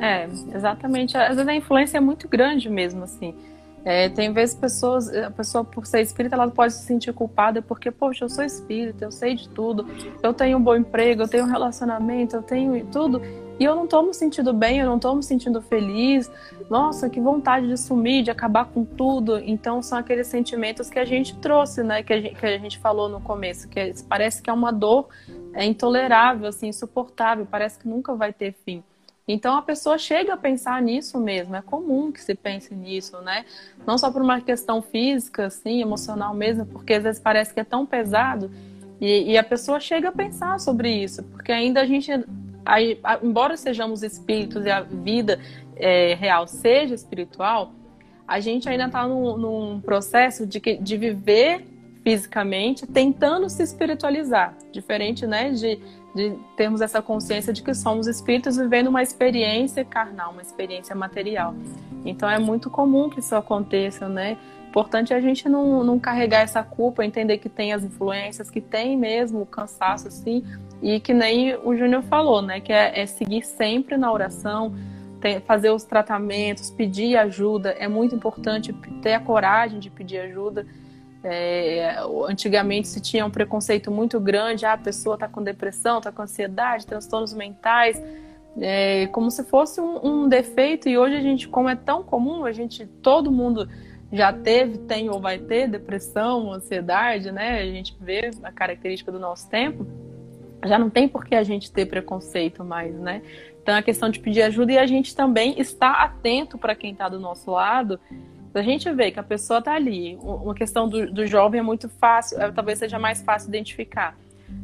É, exatamente. Às vezes a influência é muito grande mesmo, assim. É, tem vezes pessoas, a pessoa por ser espírita, ela pode se sentir culpada porque, poxa, eu sou espírita, eu sei de tudo, eu tenho um bom emprego, eu tenho um relacionamento, eu tenho tudo, e eu não estou me sentindo bem, eu não estou me sentindo feliz. Nossa, que vontade de sumir, de acabar com tudo. Então são aqueles sentimentos que a gente trouxe, né? Que a gente, que a gente falou no começo, que é, parece que é uma dor é intolerável, assim, insuportável, parece que nunca vai ter fim. Então a pessoa chega a pensar nisso mesmo, é comum que se pense nisso, né? Não só por uma questão física, assim, emocional mesmo, porque às vezes parece que é tão pesado e, e a pessoa chega a pensar sobre isso, porque ainda a gente, aí, embora sejamos espíritos e a vida é, real seja espiritual, a gente ainda está num, num, processo de, de viver fisicamente, tentando se espiritualizar, diferente, né, de de termos essa consciência de que somos espíritos vivendo uma experiência carnal, uma experiência material. Então é muito comum que isso aconteça, né? Importante é a gente não, não carregar essa culpa, entender que tem as influências, que tem mesmo o cansaço, assim, e que nem o Júnior falou, né? Que é, é seguir sempre na oração, ter, fazer os tratamentos, pedir ajuda. É muito importante ter a coragem de pedir ajuda é, antigamente se tinha um preconceito muito grande, ah, a pessoa está com depressão, está com ansiedade, transtornos mentais, é, como se fosse um, um, defeito. E hoje a gente, como é tão comum, a gente, todo mundo já teve, tem ou vai ter depressão, ansiedade, né? A gente vê a característica do nosso tempo. Já não tem por que a gente ter preconceito mais, né? Então é a questão de pedir ajuda e a gente também está atento para quem está do nosso lado a gente vê que a pessoa está ali, uma questão do, do jovem é muito fácil, é, talvez seja mais fácil identificar.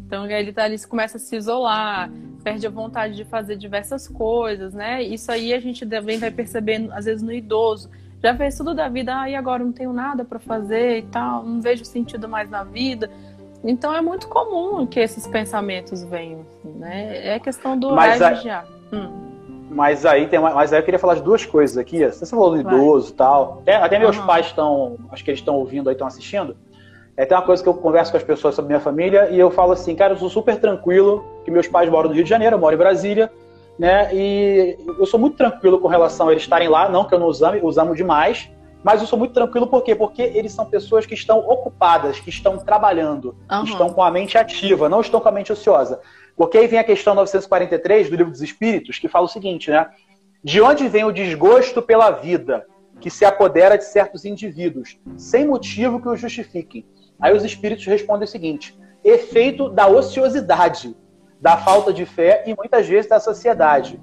Então ele tá ali, começa a se isolar, perde a vontade de fazer diversas coisas, né? Isso aí a gente também vai percebendo, às vezes, no idoso. Já fez tudo da vida, ah, e agora não tenho nada para fazer e tal, não vejo sentido mais na vida. Então é muito comum que esses pensamentos venham, assim, né? É questão do Mas a... hum. Mas aí tem uma, mas aí eu queria falar de duas coisas aqui. Você falou do idoso e tal. Até, até meus uhum. pais estão, acho que eles estão ouvindo aí, estão assistindo. É, tem uma coisa que eu converso com as pessoas sobre minha família e eu falo assim, cara, eu sou super tranquilo, que meus pais moram no Rio de Janeiro, eu moro em Brasília, né? E eu sou muito tranquilo com relação a eles estarem lá, não que eu não os ame, os amo demais, mas eu sou muito tranquilo por quê? Porque eles são pessoas que estão ocupadas, que estão trabalhando, uhum. estão com a mente ativa, não estão com a mente ociosa. Porque aí vem a questão 943 do Livro dos Espíritos, que fala o seguinte, né? De onde vem o desgosto pela vida que se apodera de certos indivíduos, sem motivo que o justifiquem? Aí os espíritos respondem o seguinte: efeito da ociosidade, da falta de fé e muitas vezes da sociedade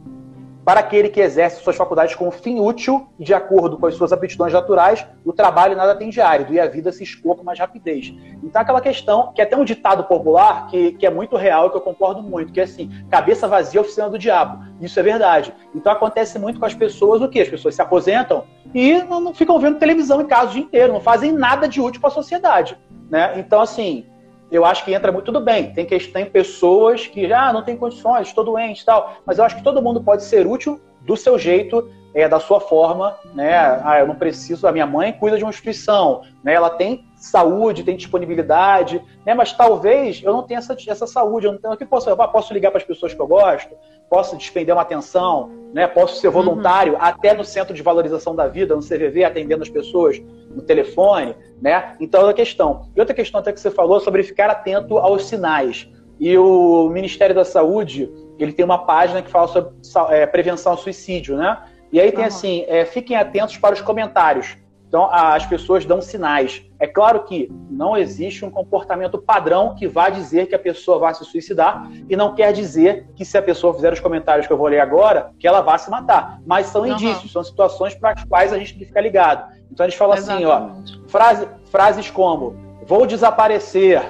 para aquele que exerce suas faculdades com fim útil e de acordo com as suas aptidões naturais, o trabalho nada tem de árido e a vida se expor com mais rapidez. Então, aquela questão, que é até um ditado popular, que, que é muito real e que eu concordo muito, que é assim, cabeça vazia, oficina do diabo. Isso é verdade. Então, acontece muito com as pessoas o quê? As pessoas se aposentam e não, não ficam vendo televisão em casa o dia inteiro, não fazem nada de útil para a sociedade. Né? Então, assim, eu acho que entra muito tudo bem. Tem, que, tem pessoas que já ah, não tem condições, estou doente tal, mas eu acho que todo mundo pode ser útil do seu jeito, é, da sua forma, né? Ah, eu não preciso, a minha mãe cuida de uma instituição, né? Ela tem saúde, tem disponibilidade, né? Mas talvez eu não tenha essa, essa saúde, eu não tenho, que posso, eu posso ligar para as pessoas que eu gosto, posso despender uma atenção, né? Posso ser voluntário uhum. até no centro de valorização da vida, no CVV, atendendo as pessoas no telefone, né? Então, é uma questão. E outra questão até que você falou sobre ficar atento aos sinais. E o Ministério da Saúde, ele tem uma página que fala sobre é, prevenção ao suicídio, né? E aí tem uhum. assim, é, fiquem atentos para os comentários. Então, as pessoas dão sinais. É claro que não existe um comportamento padrão que vá dizer que a pessoa vai se suicidar, e não quer dizer que se a pessoa fizer os comentários que eu vou ler agora, que ela vá se matar. Mas são uhum. indícios, são situações para as quais a gente tem que ficar ligado. Então, eles falam Exatamente. assim, ó, frase, frases como, vou desaparecer,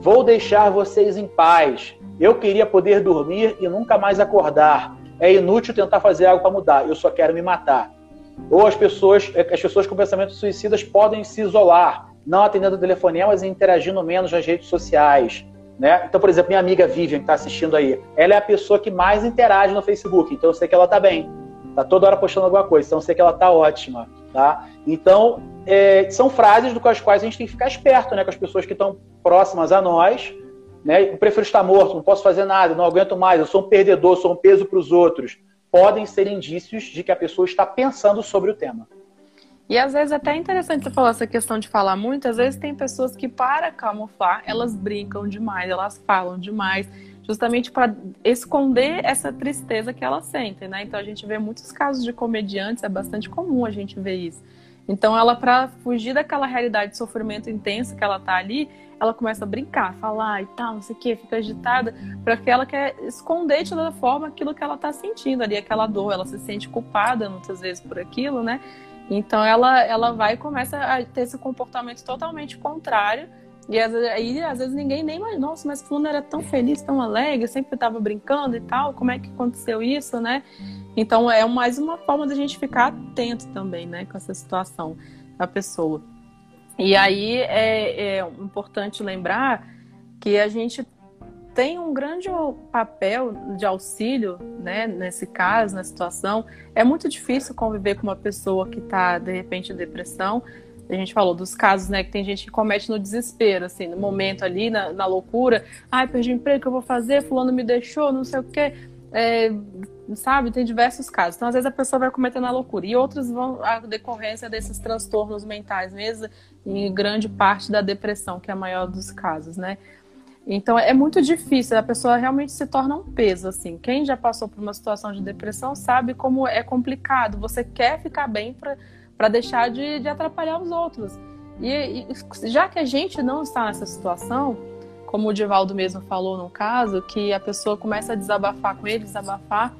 vou deixar vocês em paz, eu queria poder dormir e nunca mais acordar, é inútil tentar fazer algo para mudar, eu só quero me matar. Ou as pessoas, as pessoas com pensamentos suicidas podem se isolar, não atendendo telefonemas e interagindo menos nas redes sociais. Né? Então, por exemplo, minha amiga Vivian, que está assistindo aí, ela é a pessoa que mais interage no Facebook, então eu sei que ela está bem. tá toda hora postando alguma coisa, então sei que ela tá ótima, tá? Então, é, são frases do quais, quais a gente tem que ficar esperto, né, com as pessoas que estão próximas a nós, né? Eu prefiro estar morto, não posso fazer nada, não aguento mais, eu sou um perdedor, sou um peso para os outros. Podem ser indícios de que a pessoa está pensando sobre o tema. E às vezes até é interessante você falar essa questão de falar muito, às vezes tem pessoas que para camuflar, elas brincam demais, elas falam demais, justamente para esconder essa tristeza que elas sentem, né? Então a gente vê muitos casos de comediantes, é bastante comum a gente ver isso. Então ela para fugir daquela realidade de sofrimento intenso que ela tá ali, ela começa a brincar, falar e tal, não sei o que, fica agitada, porque ela quer esconder de toda forma aquilo que ela tá sentindo ali, aquela dor, ela se sente culpada muitas vezes por aquilo, né? Então ela, ela vai e começa a ter esse comportamento totalmente contrário. E aí, às vezes, ninguém nem imagina, nossa, mas fulano era tão feliz, tão alegre, sempre estava brincando e tal, como é que aconteceu isso, né? Então é mais uma forma da gente ficar atento também, né, com essa situação da pessoa. E aí é, é importante lembrar que a gente tem um grande papel de auxílio, né, nesse caso, na situação. É muito difícil conviver com uma pessoa que está, de repente, em depressão. A gente falou dos casos, né, que tem gente que comete no desespero, assim, no momento ali, na, na loucura. Ai, perdi o emprego, o que eu vou fazer? Fulano me deixou, não sei o quê. É, sabe, tem diversos casos. Então, às vezes, a pessoa vai cometendo a loucura. E outros vão, a decorrência desses transtornos mentais mesmo, em grande parte da depressão, que é a maior dos casos, né? Então é muito difícil, a pessoa realmente se torna um peso, assim. Quem já passou por uma situação de depressão sabe como é complicado. Você quer ficar bem para deixar de, de, atrapalhar os outros. E, e, já que a gente não está nessa situação, como o Divaldo mesmo falou no caso, que a pessoa começa a desabafar com ele, desabafar,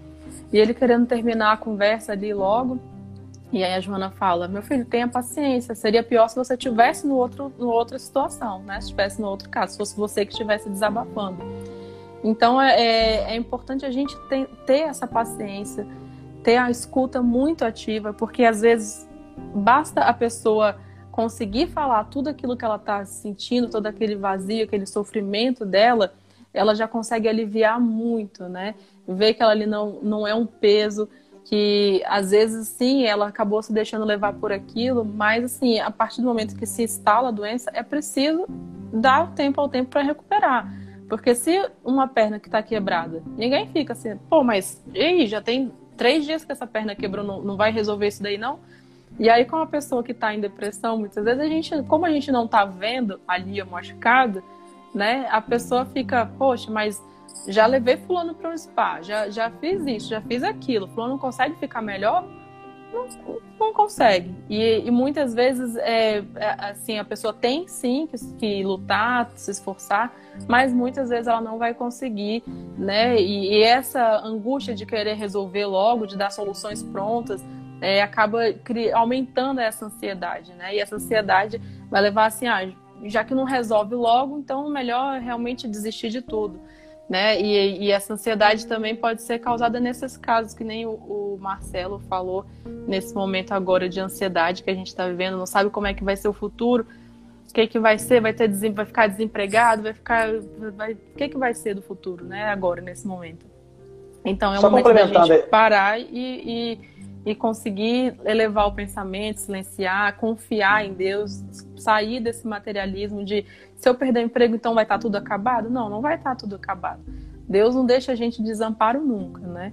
e ele querendo terminar a conversa ali logo, e aí a Joana fala: Meu filho, tenha paciência. Seria pior se você tivesse no outro, no outra situação, né? Se estivesse no outro caso, se fosse você que estivesse desabafando. Então é, é, é importante a gente ter, ter essa paciência, ter a escuta muito ativa, porque às vezes basta a pessoa conseguir falar tudo aquilo que ela está sentindo, todo aquele vazio, aquele sofrimento dela, ela já consegue aliviar muito, né? Ver que ela ali não, não é um peso que às vezes sim, ela acabou se deixando levar por aquilo, mas assim, a partir do momento que se instala a doença, é preciso dar tempo ao tempo para recuperar. Porque se uma perna que está quebrada, ninguém fica assim, pô, mas e aí, já tem três dias que essa perna quebrou, não, não vai resolver isso daí não? E aí, com uma pessoa que está em depressão, muitas vezes a gente, como a gente não está vendo ali a machucada, né, a pessoa fica, poxa, mas já levei fulano para um spa, já, já fiz isso, já fiz aquilo, fulano não consegue ficar melhor? Não, não consegue. E, e muitas vezes, é, é, assim, a pessoa tem sim que, que, lutar, se esforçar, mas muitas vezes ela não vai conseguir, né? E, e essa angústia de querer resolver logo, de dar soluções prontas, é, acaba aumentando essa ansiedade, né? E essa ansiedade vai levar assim, ah, já que não resolve logo, então melhor realmente desistir de tudo né? E, e, essa ansiedade também pode ser causada nesses casos, que nem o, o, Marcelo falou nesse momento agora de ansiedade que a gente está vivendo, não sabe como é que vai ser o futuro, o que, que vai ser, vai, ter, vai ficar desempregado, vai ficar. Vai, o que, que vai ser do futuro, né? Agora, nesse momento. Então é um momento da gente parar e, e e conseguir elevar o pensamento, silenciar, confiar em Deus, sair desse materialismo de se eu perder o emprego, então vai estar tá tudo acabado? Não, não vai estar tá tudo acabado. Deus não deixa a gente desamparo nunca, né?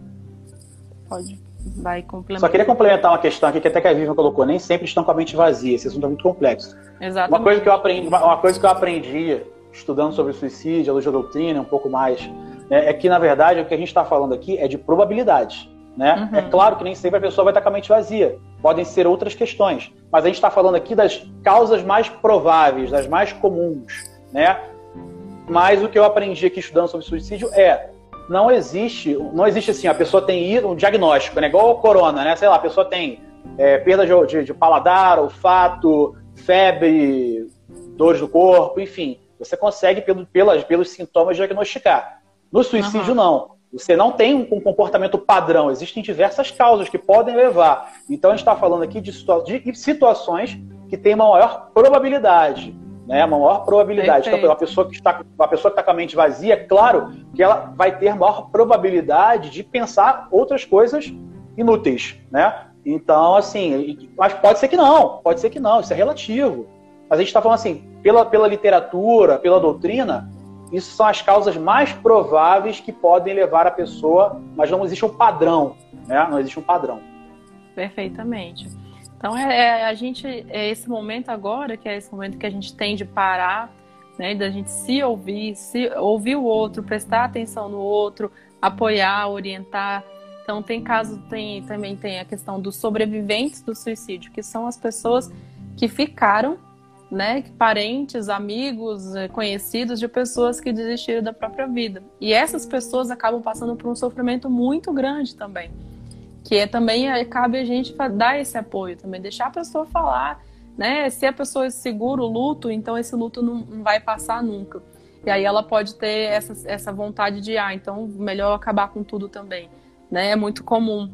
Pode, vai complementar. Só queria complementar uma questão aqui que até que a Vivian colocou, nem sempre estão com a mente vazia, esse assunto é muito complexo. Exatamente. Uma coisa que eu aprendi, uma coisa que eu aprendi estudando sobre suicídio, a luz da doutrina, um pouco mais, né, é que na verdade o que a gente está falando aqui é de probabilidades. Né? Uhum. É claro que nem sempre a pessoa vai estar com a mente vazia. Podem ser outras questões. Mas a gente está falando aqui das causas mais prováveis, das mais comuns. Né? Mas o que eu aprendi aqui estudando sobre suicídio é não existe, não existe assim, a pessoa tem um diagnóstico, né? igual o corona, né? Sei lá, a pessoa tem é, perda de, de, de paladar, olfato, febre, dores do corpo, enfim. Você consegue, pelo, pelas, pelos sintomas, diagnosticar. No suicídio, uhum. não. Você não tem um comportamento padrão, existem diversas causas que podem levar. Então a gente está falando aqui de, situa de, situações que têm uma maior probabilidade. Né, uma maior probabilidade. Então, uma pessoa que está, uma pessoa que está com a mente vazia, claro que ela vai ter maior probabilidade de pensar outras coisas inúteis, né? Então, assim, mas pode ser que não, pode ser que não, isso é relativo. Mas a gente está falando assim, pela, pela literatura, pela doutrina, isso são as causas mais prováveis que podem levar a pessoa, mas não existe um padrão, né? Não existe um padrão. Perfeitamente. Então é, é, a gente é esse momento agora que é esse momento que a gente tem de parar, né, da gente se ouvir, se ouvir o outro, prestar atenção no outro, apoiar, orientar. Então tem caso tem também tem a questão dos sobreviventes do suicídio, que são as pessoas que ficaram, né, parentes, amigos, eh, conhecidos de pessoas que desistiram da própria vida. E essas pessoas acabam passando por um sofrimento muito grande também que é, também é, cabe a gente dar esse apoio também, deixar a pessoa falar, né? Se a pessoa segura o luto, então esse luto não, não vai passar nunca. E aí ela pode ter essa, essa vontade de, ah, então melhor acabar com tudo também, né? É muito comum,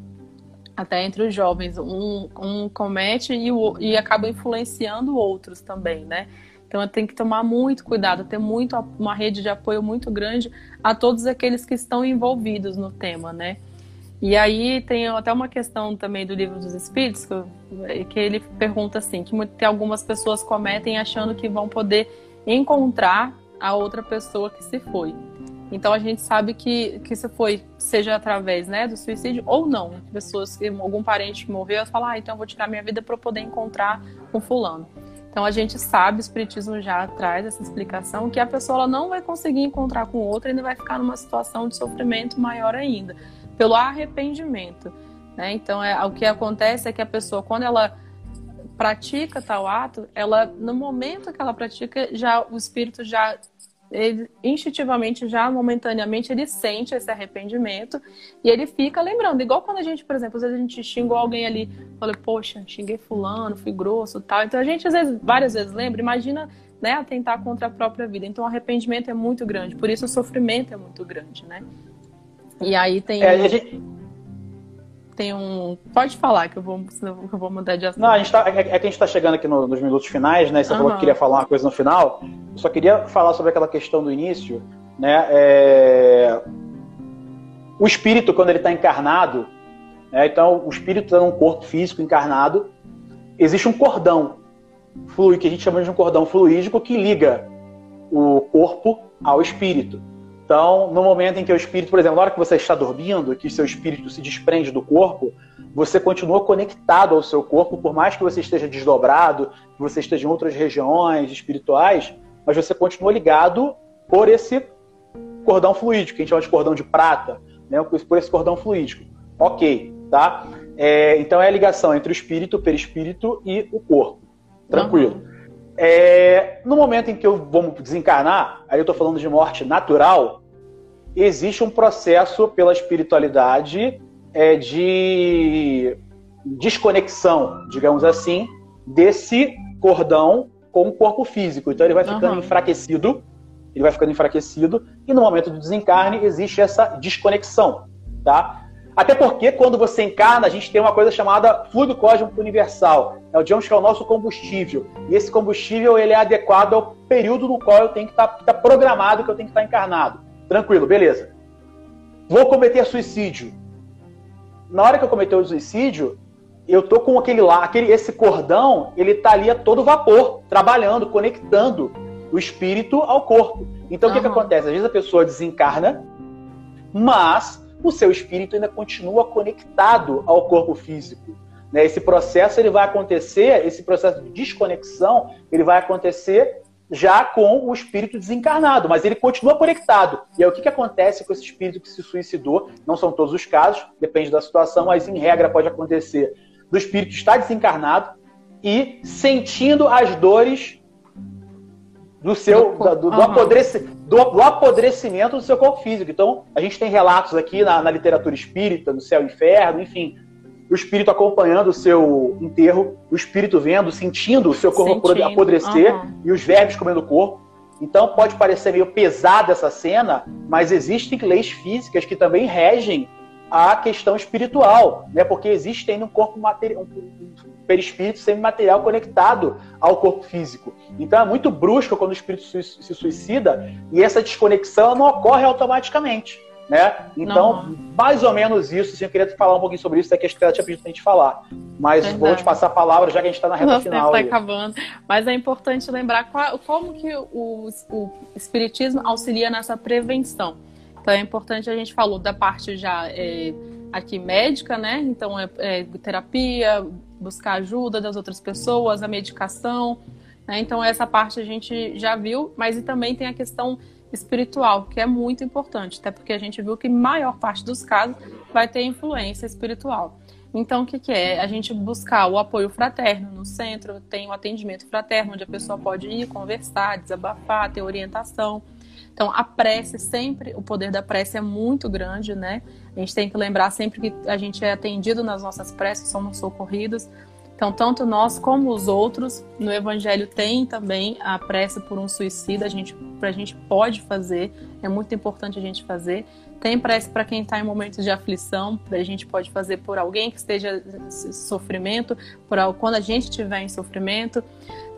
até entre os jovens, um, um comete e, o, e acaba influenciando outros também, né? Então tem que tomar muito cuidado, ter muito uma rede de apoio muito grande a todos aqueles que estão envolvidos no tema, né? E aí tem até uma questão também do livro dos Espíritos que, que ele pergunta assim que, que algumas pessoas cometem achando que vão poder encontrar a outra pessoa que se foi. Então a gente sabe que, que se foi, seja através né, do suicídio ou não. Pessoas que algum parente morreu, fala, ah, então eu vou tirar minha vida para poder encontrar com fulano. Então a gente sabe, o Espiritismo já traz essa explicação, que a pessoa não vai conseguir encontrar com outra e ainda vai ficar numa situação de sofrimento maior ainda pelo arrependimento. Né? Então, é, o que acontece é que a pessoa, quando ela pratica tal ato, ela, no momento que ela pratica, já o espírito já ele, instintivamente, já momentaneamente, ele sente esse arrependimento e ele fica lembrando. Igual quando a gente, por exemplo, às vezes a gente xingou alguém ali, fala, poxa, xinguei fulano, fui grosso tal. Então a gente, às vezes, várias vezes lembra, imagina né, atentar contra a própria vida. Então o arrependimento é muito grande, por isso o sofrimento é muito grande, né? E aí tem. É, um... gente... Tem um. Pode falar que eu vou, eu vou mudar de assunto. Não, a gente tá, é, é que a gente está chegando aqui no, nos minutos finais, né? Você uhum. falou que queria falar uma coisa no final. Eu só queria falar sobre aquela questão do início, né? É... O espírito, quando ele está encarnado, né? então o espírito está num corpo físico encarnado, existe um cordão fluido, que a gente chama de um cordão fluídico que liga o corpo ao espírito. Então, no momento em que o espírito, por exemplo, na hora que você está dormindo, que seu espírito se desprende do corpo, você continua conectado ao seu corpo, por mais que você esteja desdobrado, que você esteja em outras regiões espirituais, mas você continua ligado por esse cordão fluídico, que a gente chama de cordão de prata, né? por esse cordão fluídico. Ok, tá? É, então é a ligação entre o espírito, o perispírito e o corpo. Tranquilo. Uhum. É, no momento em que eu vou desencarnar, aí eu estou falando de morte natural, existe um processo pela espiritualidade é, de desconexão, digamos assim, desse cordão com o corpo físico. Então ele vai ficando uhum. enfraquecido, ele vai ficando enfraquecido, e no momento do desencarne existe essa desconexão, tá? Até porque quando você encarna, a gente tem uma coisa chamada fluido cósmico universal. É o digamos que é o nosso combustível. E esse combustível ele é adequado ao período no qual eu tenho que estar tá, tá programado que eu tenho que estar tá encarnado. Tranquilo, beleza. Vou cometer suicídio. Na hora que eu cometer o suicídio, eu tô com aquele lá, aquele esse cordão, ele tá ali a todo vapor, trabalhando, conectando o espírito ao corpo. Então uhum. o que, que acontece? Às vezes a pessoa desencarna, mas o seu espírito ainda continua conectado ao corpo físico. Né? Esse processo ele vai acontecer, esse processo de desconexão, ele vai acontecer já com o espírito desencarnado, mas ele continua conectado. E aí o que, que acontece com esse espírito que se suicidou? Não são todos os casos, depende da situação, mas em regra pode acontecer do espírito estar desencarnado e sentindo as dores do seu do, do, do, do, apodrecimento do seu corpo físico. Então, a gente tem relatos aqui na, na literatura espírita, no céu e inferno, enfim, o espírito acompanhando o seu enterro, o espírito vendo, sentindo o seu corpo sentindo. apodrecer uhum. e os vermes comendo o corpo. Então pode parecer meio pesada essa cena, mas existem leis físicas que também regem a questão espiritual, né? Porque existe ainda um corpo material, perispírito semimaterial conectado ao corpo físico. Então é muito brusco quando o espírito se suicida e essa desconexão não ocorre automaticamente. né? Então, não. mais ou menos isso, assim, eu queria falar um pouquinho sobre isso, é que a Estela tinha pedido pra gente falar. Mas Verdade. vou te passar a palavra, já que a gente está na reta Nossa, final. Está acabando. Mas é importante lembrar qual, como que o, o Espiritismo auxilia nessa prevenção. Então, é importante, a gente falou da parte já é, aqui médica, né? Então, é, é terapia, buscar ajuda das outras pessoas, a medicação, né? Então, essa parte a gente já viu, mas e também tem a questão espiritual, que é muito importante, até porque a gente viu que maior parte dos casos vai ter influência espiritual. Então, o que, que, é? A gente buscar o apoio fraterno no centro, tem o atendimento fraterno, onde a pessoa pode ir conversar, desabafar, ter orientação. Então, a prece sempre, o poder da prece é muito grande, né? A gente tem que lembrar sempre que a gente é atendido nas nossas preces, somos socorridos. Então, tanto nós como os outros, no Evangelho tem também a prece por um suicida, a gente, a gente pode fazer, é muito importante a gente fazer. Tem prece para quem está em momentos de aflição, a gente pode fazer por alguém que esteja em sofrimento, por quando a gente estiver em sofrimento.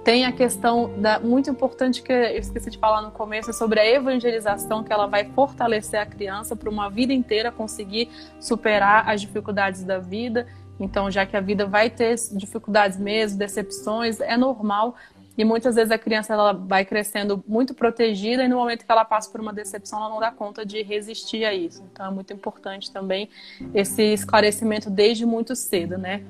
Tem a questão da, muito importante que eu esqueci de falar no começo sobre a evangelização, que ela vai fortalecer a criança para uma vida inteira conseguir superar as dificuldades da vida então, já que a vida vai ter dificuldades mesmo, decepções, é normal. E muitas vezes a criança ela vai crescendo muito protegida e no momento que ela passa por uma decepção, ela não dá conta de resistir a isso. Então, é muito importante também esse esclarecimento desde muito cedo, né?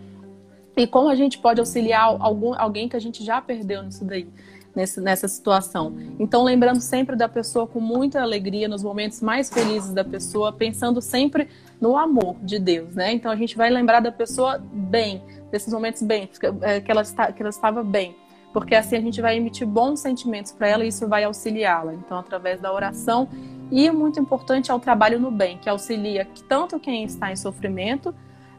E como a gente pode auxiliar algum, alguém que a gente já perdeu nisso daí? nessa situação. Então, lembrando sempre da pessoa com muita alegria, nos momentos mais felizes da pessoa, pensando sempre no amor de Deus, né? Então, a gente vai lembrar da pessoa bem, desses momentos bem, é, que ela, está, que ela estava bem. Porque assim a gente vai emitir bons sentimentos para ela e isso vai auxiliá-la. Então, através da oração. E muito importante é o trabalho no bem, que auxilia tanto quem está em sofrimento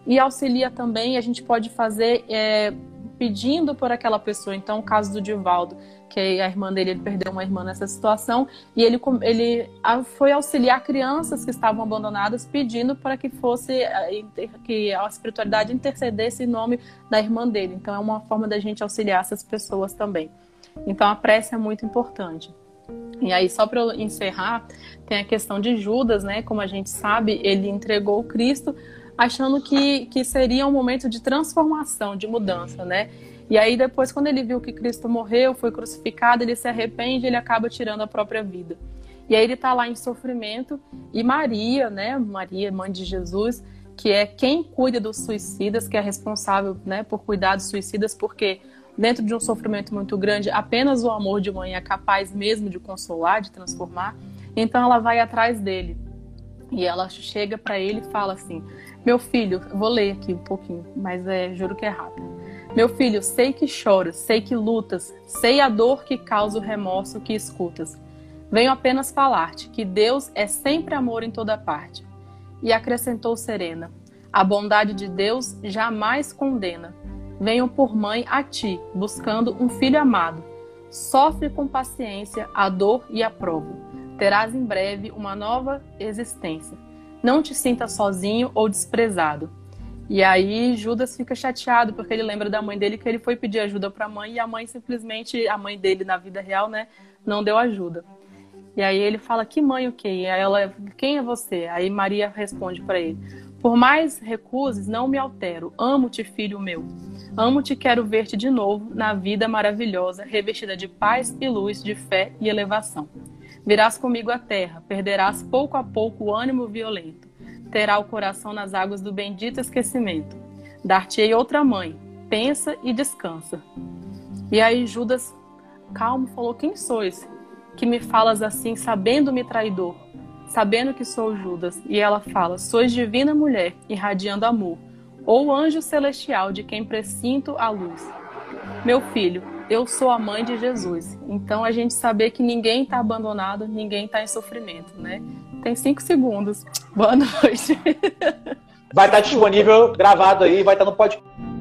e auxilia também, a gente pode fazer é, pedindo por aquela pessoa. Então, o caso do Divaldo, que a irmã dele ele perdeu uma irmã nessa situação, e ele, ele foi auxiliar crianças que estavam abandonadas, pedindo para que fosse que a espiritualidade intercedesse em nome da irmã dele. Então, é uma forma da gente auxiliar essas pessoas também. Então, a prece é muito importante. E aí, só para encerrar, tem a questão de Judas, né? Como a gente sabe, ele entregou o Cristo achando que, que seria um momento de transformação, de mudança, né? E aí depois, quando ele viu que Cristo morreu, foi crucificado, ele se arrepende, ele acaba tirando a própria vida. E aí ele está lá em sofrimento e Maria, né? Maria, mãe de Jesus, que é quem cuida dos suicidas, que é responsável, né, por cuidar dos suicidas, porque dentro de um sofrimento muito grande, apenas o amor de mãe é capaz mesmo de consolar, de transformar. Então ela vai atrás dele. E ela chega para ele e fala assim: Meu filho, vou ler aqui um pouquinho, mas é, juro que é rápido. Meu filho, sei que choras, sei que lutas, sei a dor que causa o remorso que escutas. Venho apenas falar-te que Deus é sempre amor em toda parte. E acrescentou serena: A bondade de Deus jamais condena. Venho por mãe a ti, buscando um filho amado. Sofre com paciência a dor e a prova terás em breve uma nova existência. Não te sinta sozinho ou desprezado. E aí Judas fica chateado porque ele lembra da mãe dele que ele foi pedir ajuda para a mãe e a mãe simplesmente, a mãe dele na vida real, né, não deu ajuda. E aí ele fala: "Que mãe o quê?" E ela: "Quem é você?" Aí Maria responde para ele: "Por mais recuses, não me altero. Amo-te, filho meu. Amo-te, quero ver-te de novo na vida maravilhosa, revestida de paz e luz, de fé e elevação." Virás comigo à terra, perderás pouco a pouco o ânimo violento. Terá o coração nas águas do bendito esquecimento. Dar-te-ei outra mãe, pensa e descansa. E aí Judas, calmo, falou: Quem sois? Que me falas assim, sabendo-me traidor, sabendo que sou Judas. E ela fala: Sois divina mulher, irradiando amor, ou anjo celestial de quem presinto a luz. Meu filho, eu sou a mãe de Jesus. Então a gente saber que ninguém está abandonado, ninguém está em sofrimento, né? Tem cinco segundos. Boa (laughs) noite. Vai estar tá disponível, gravado aí, vai estar tá no podcast.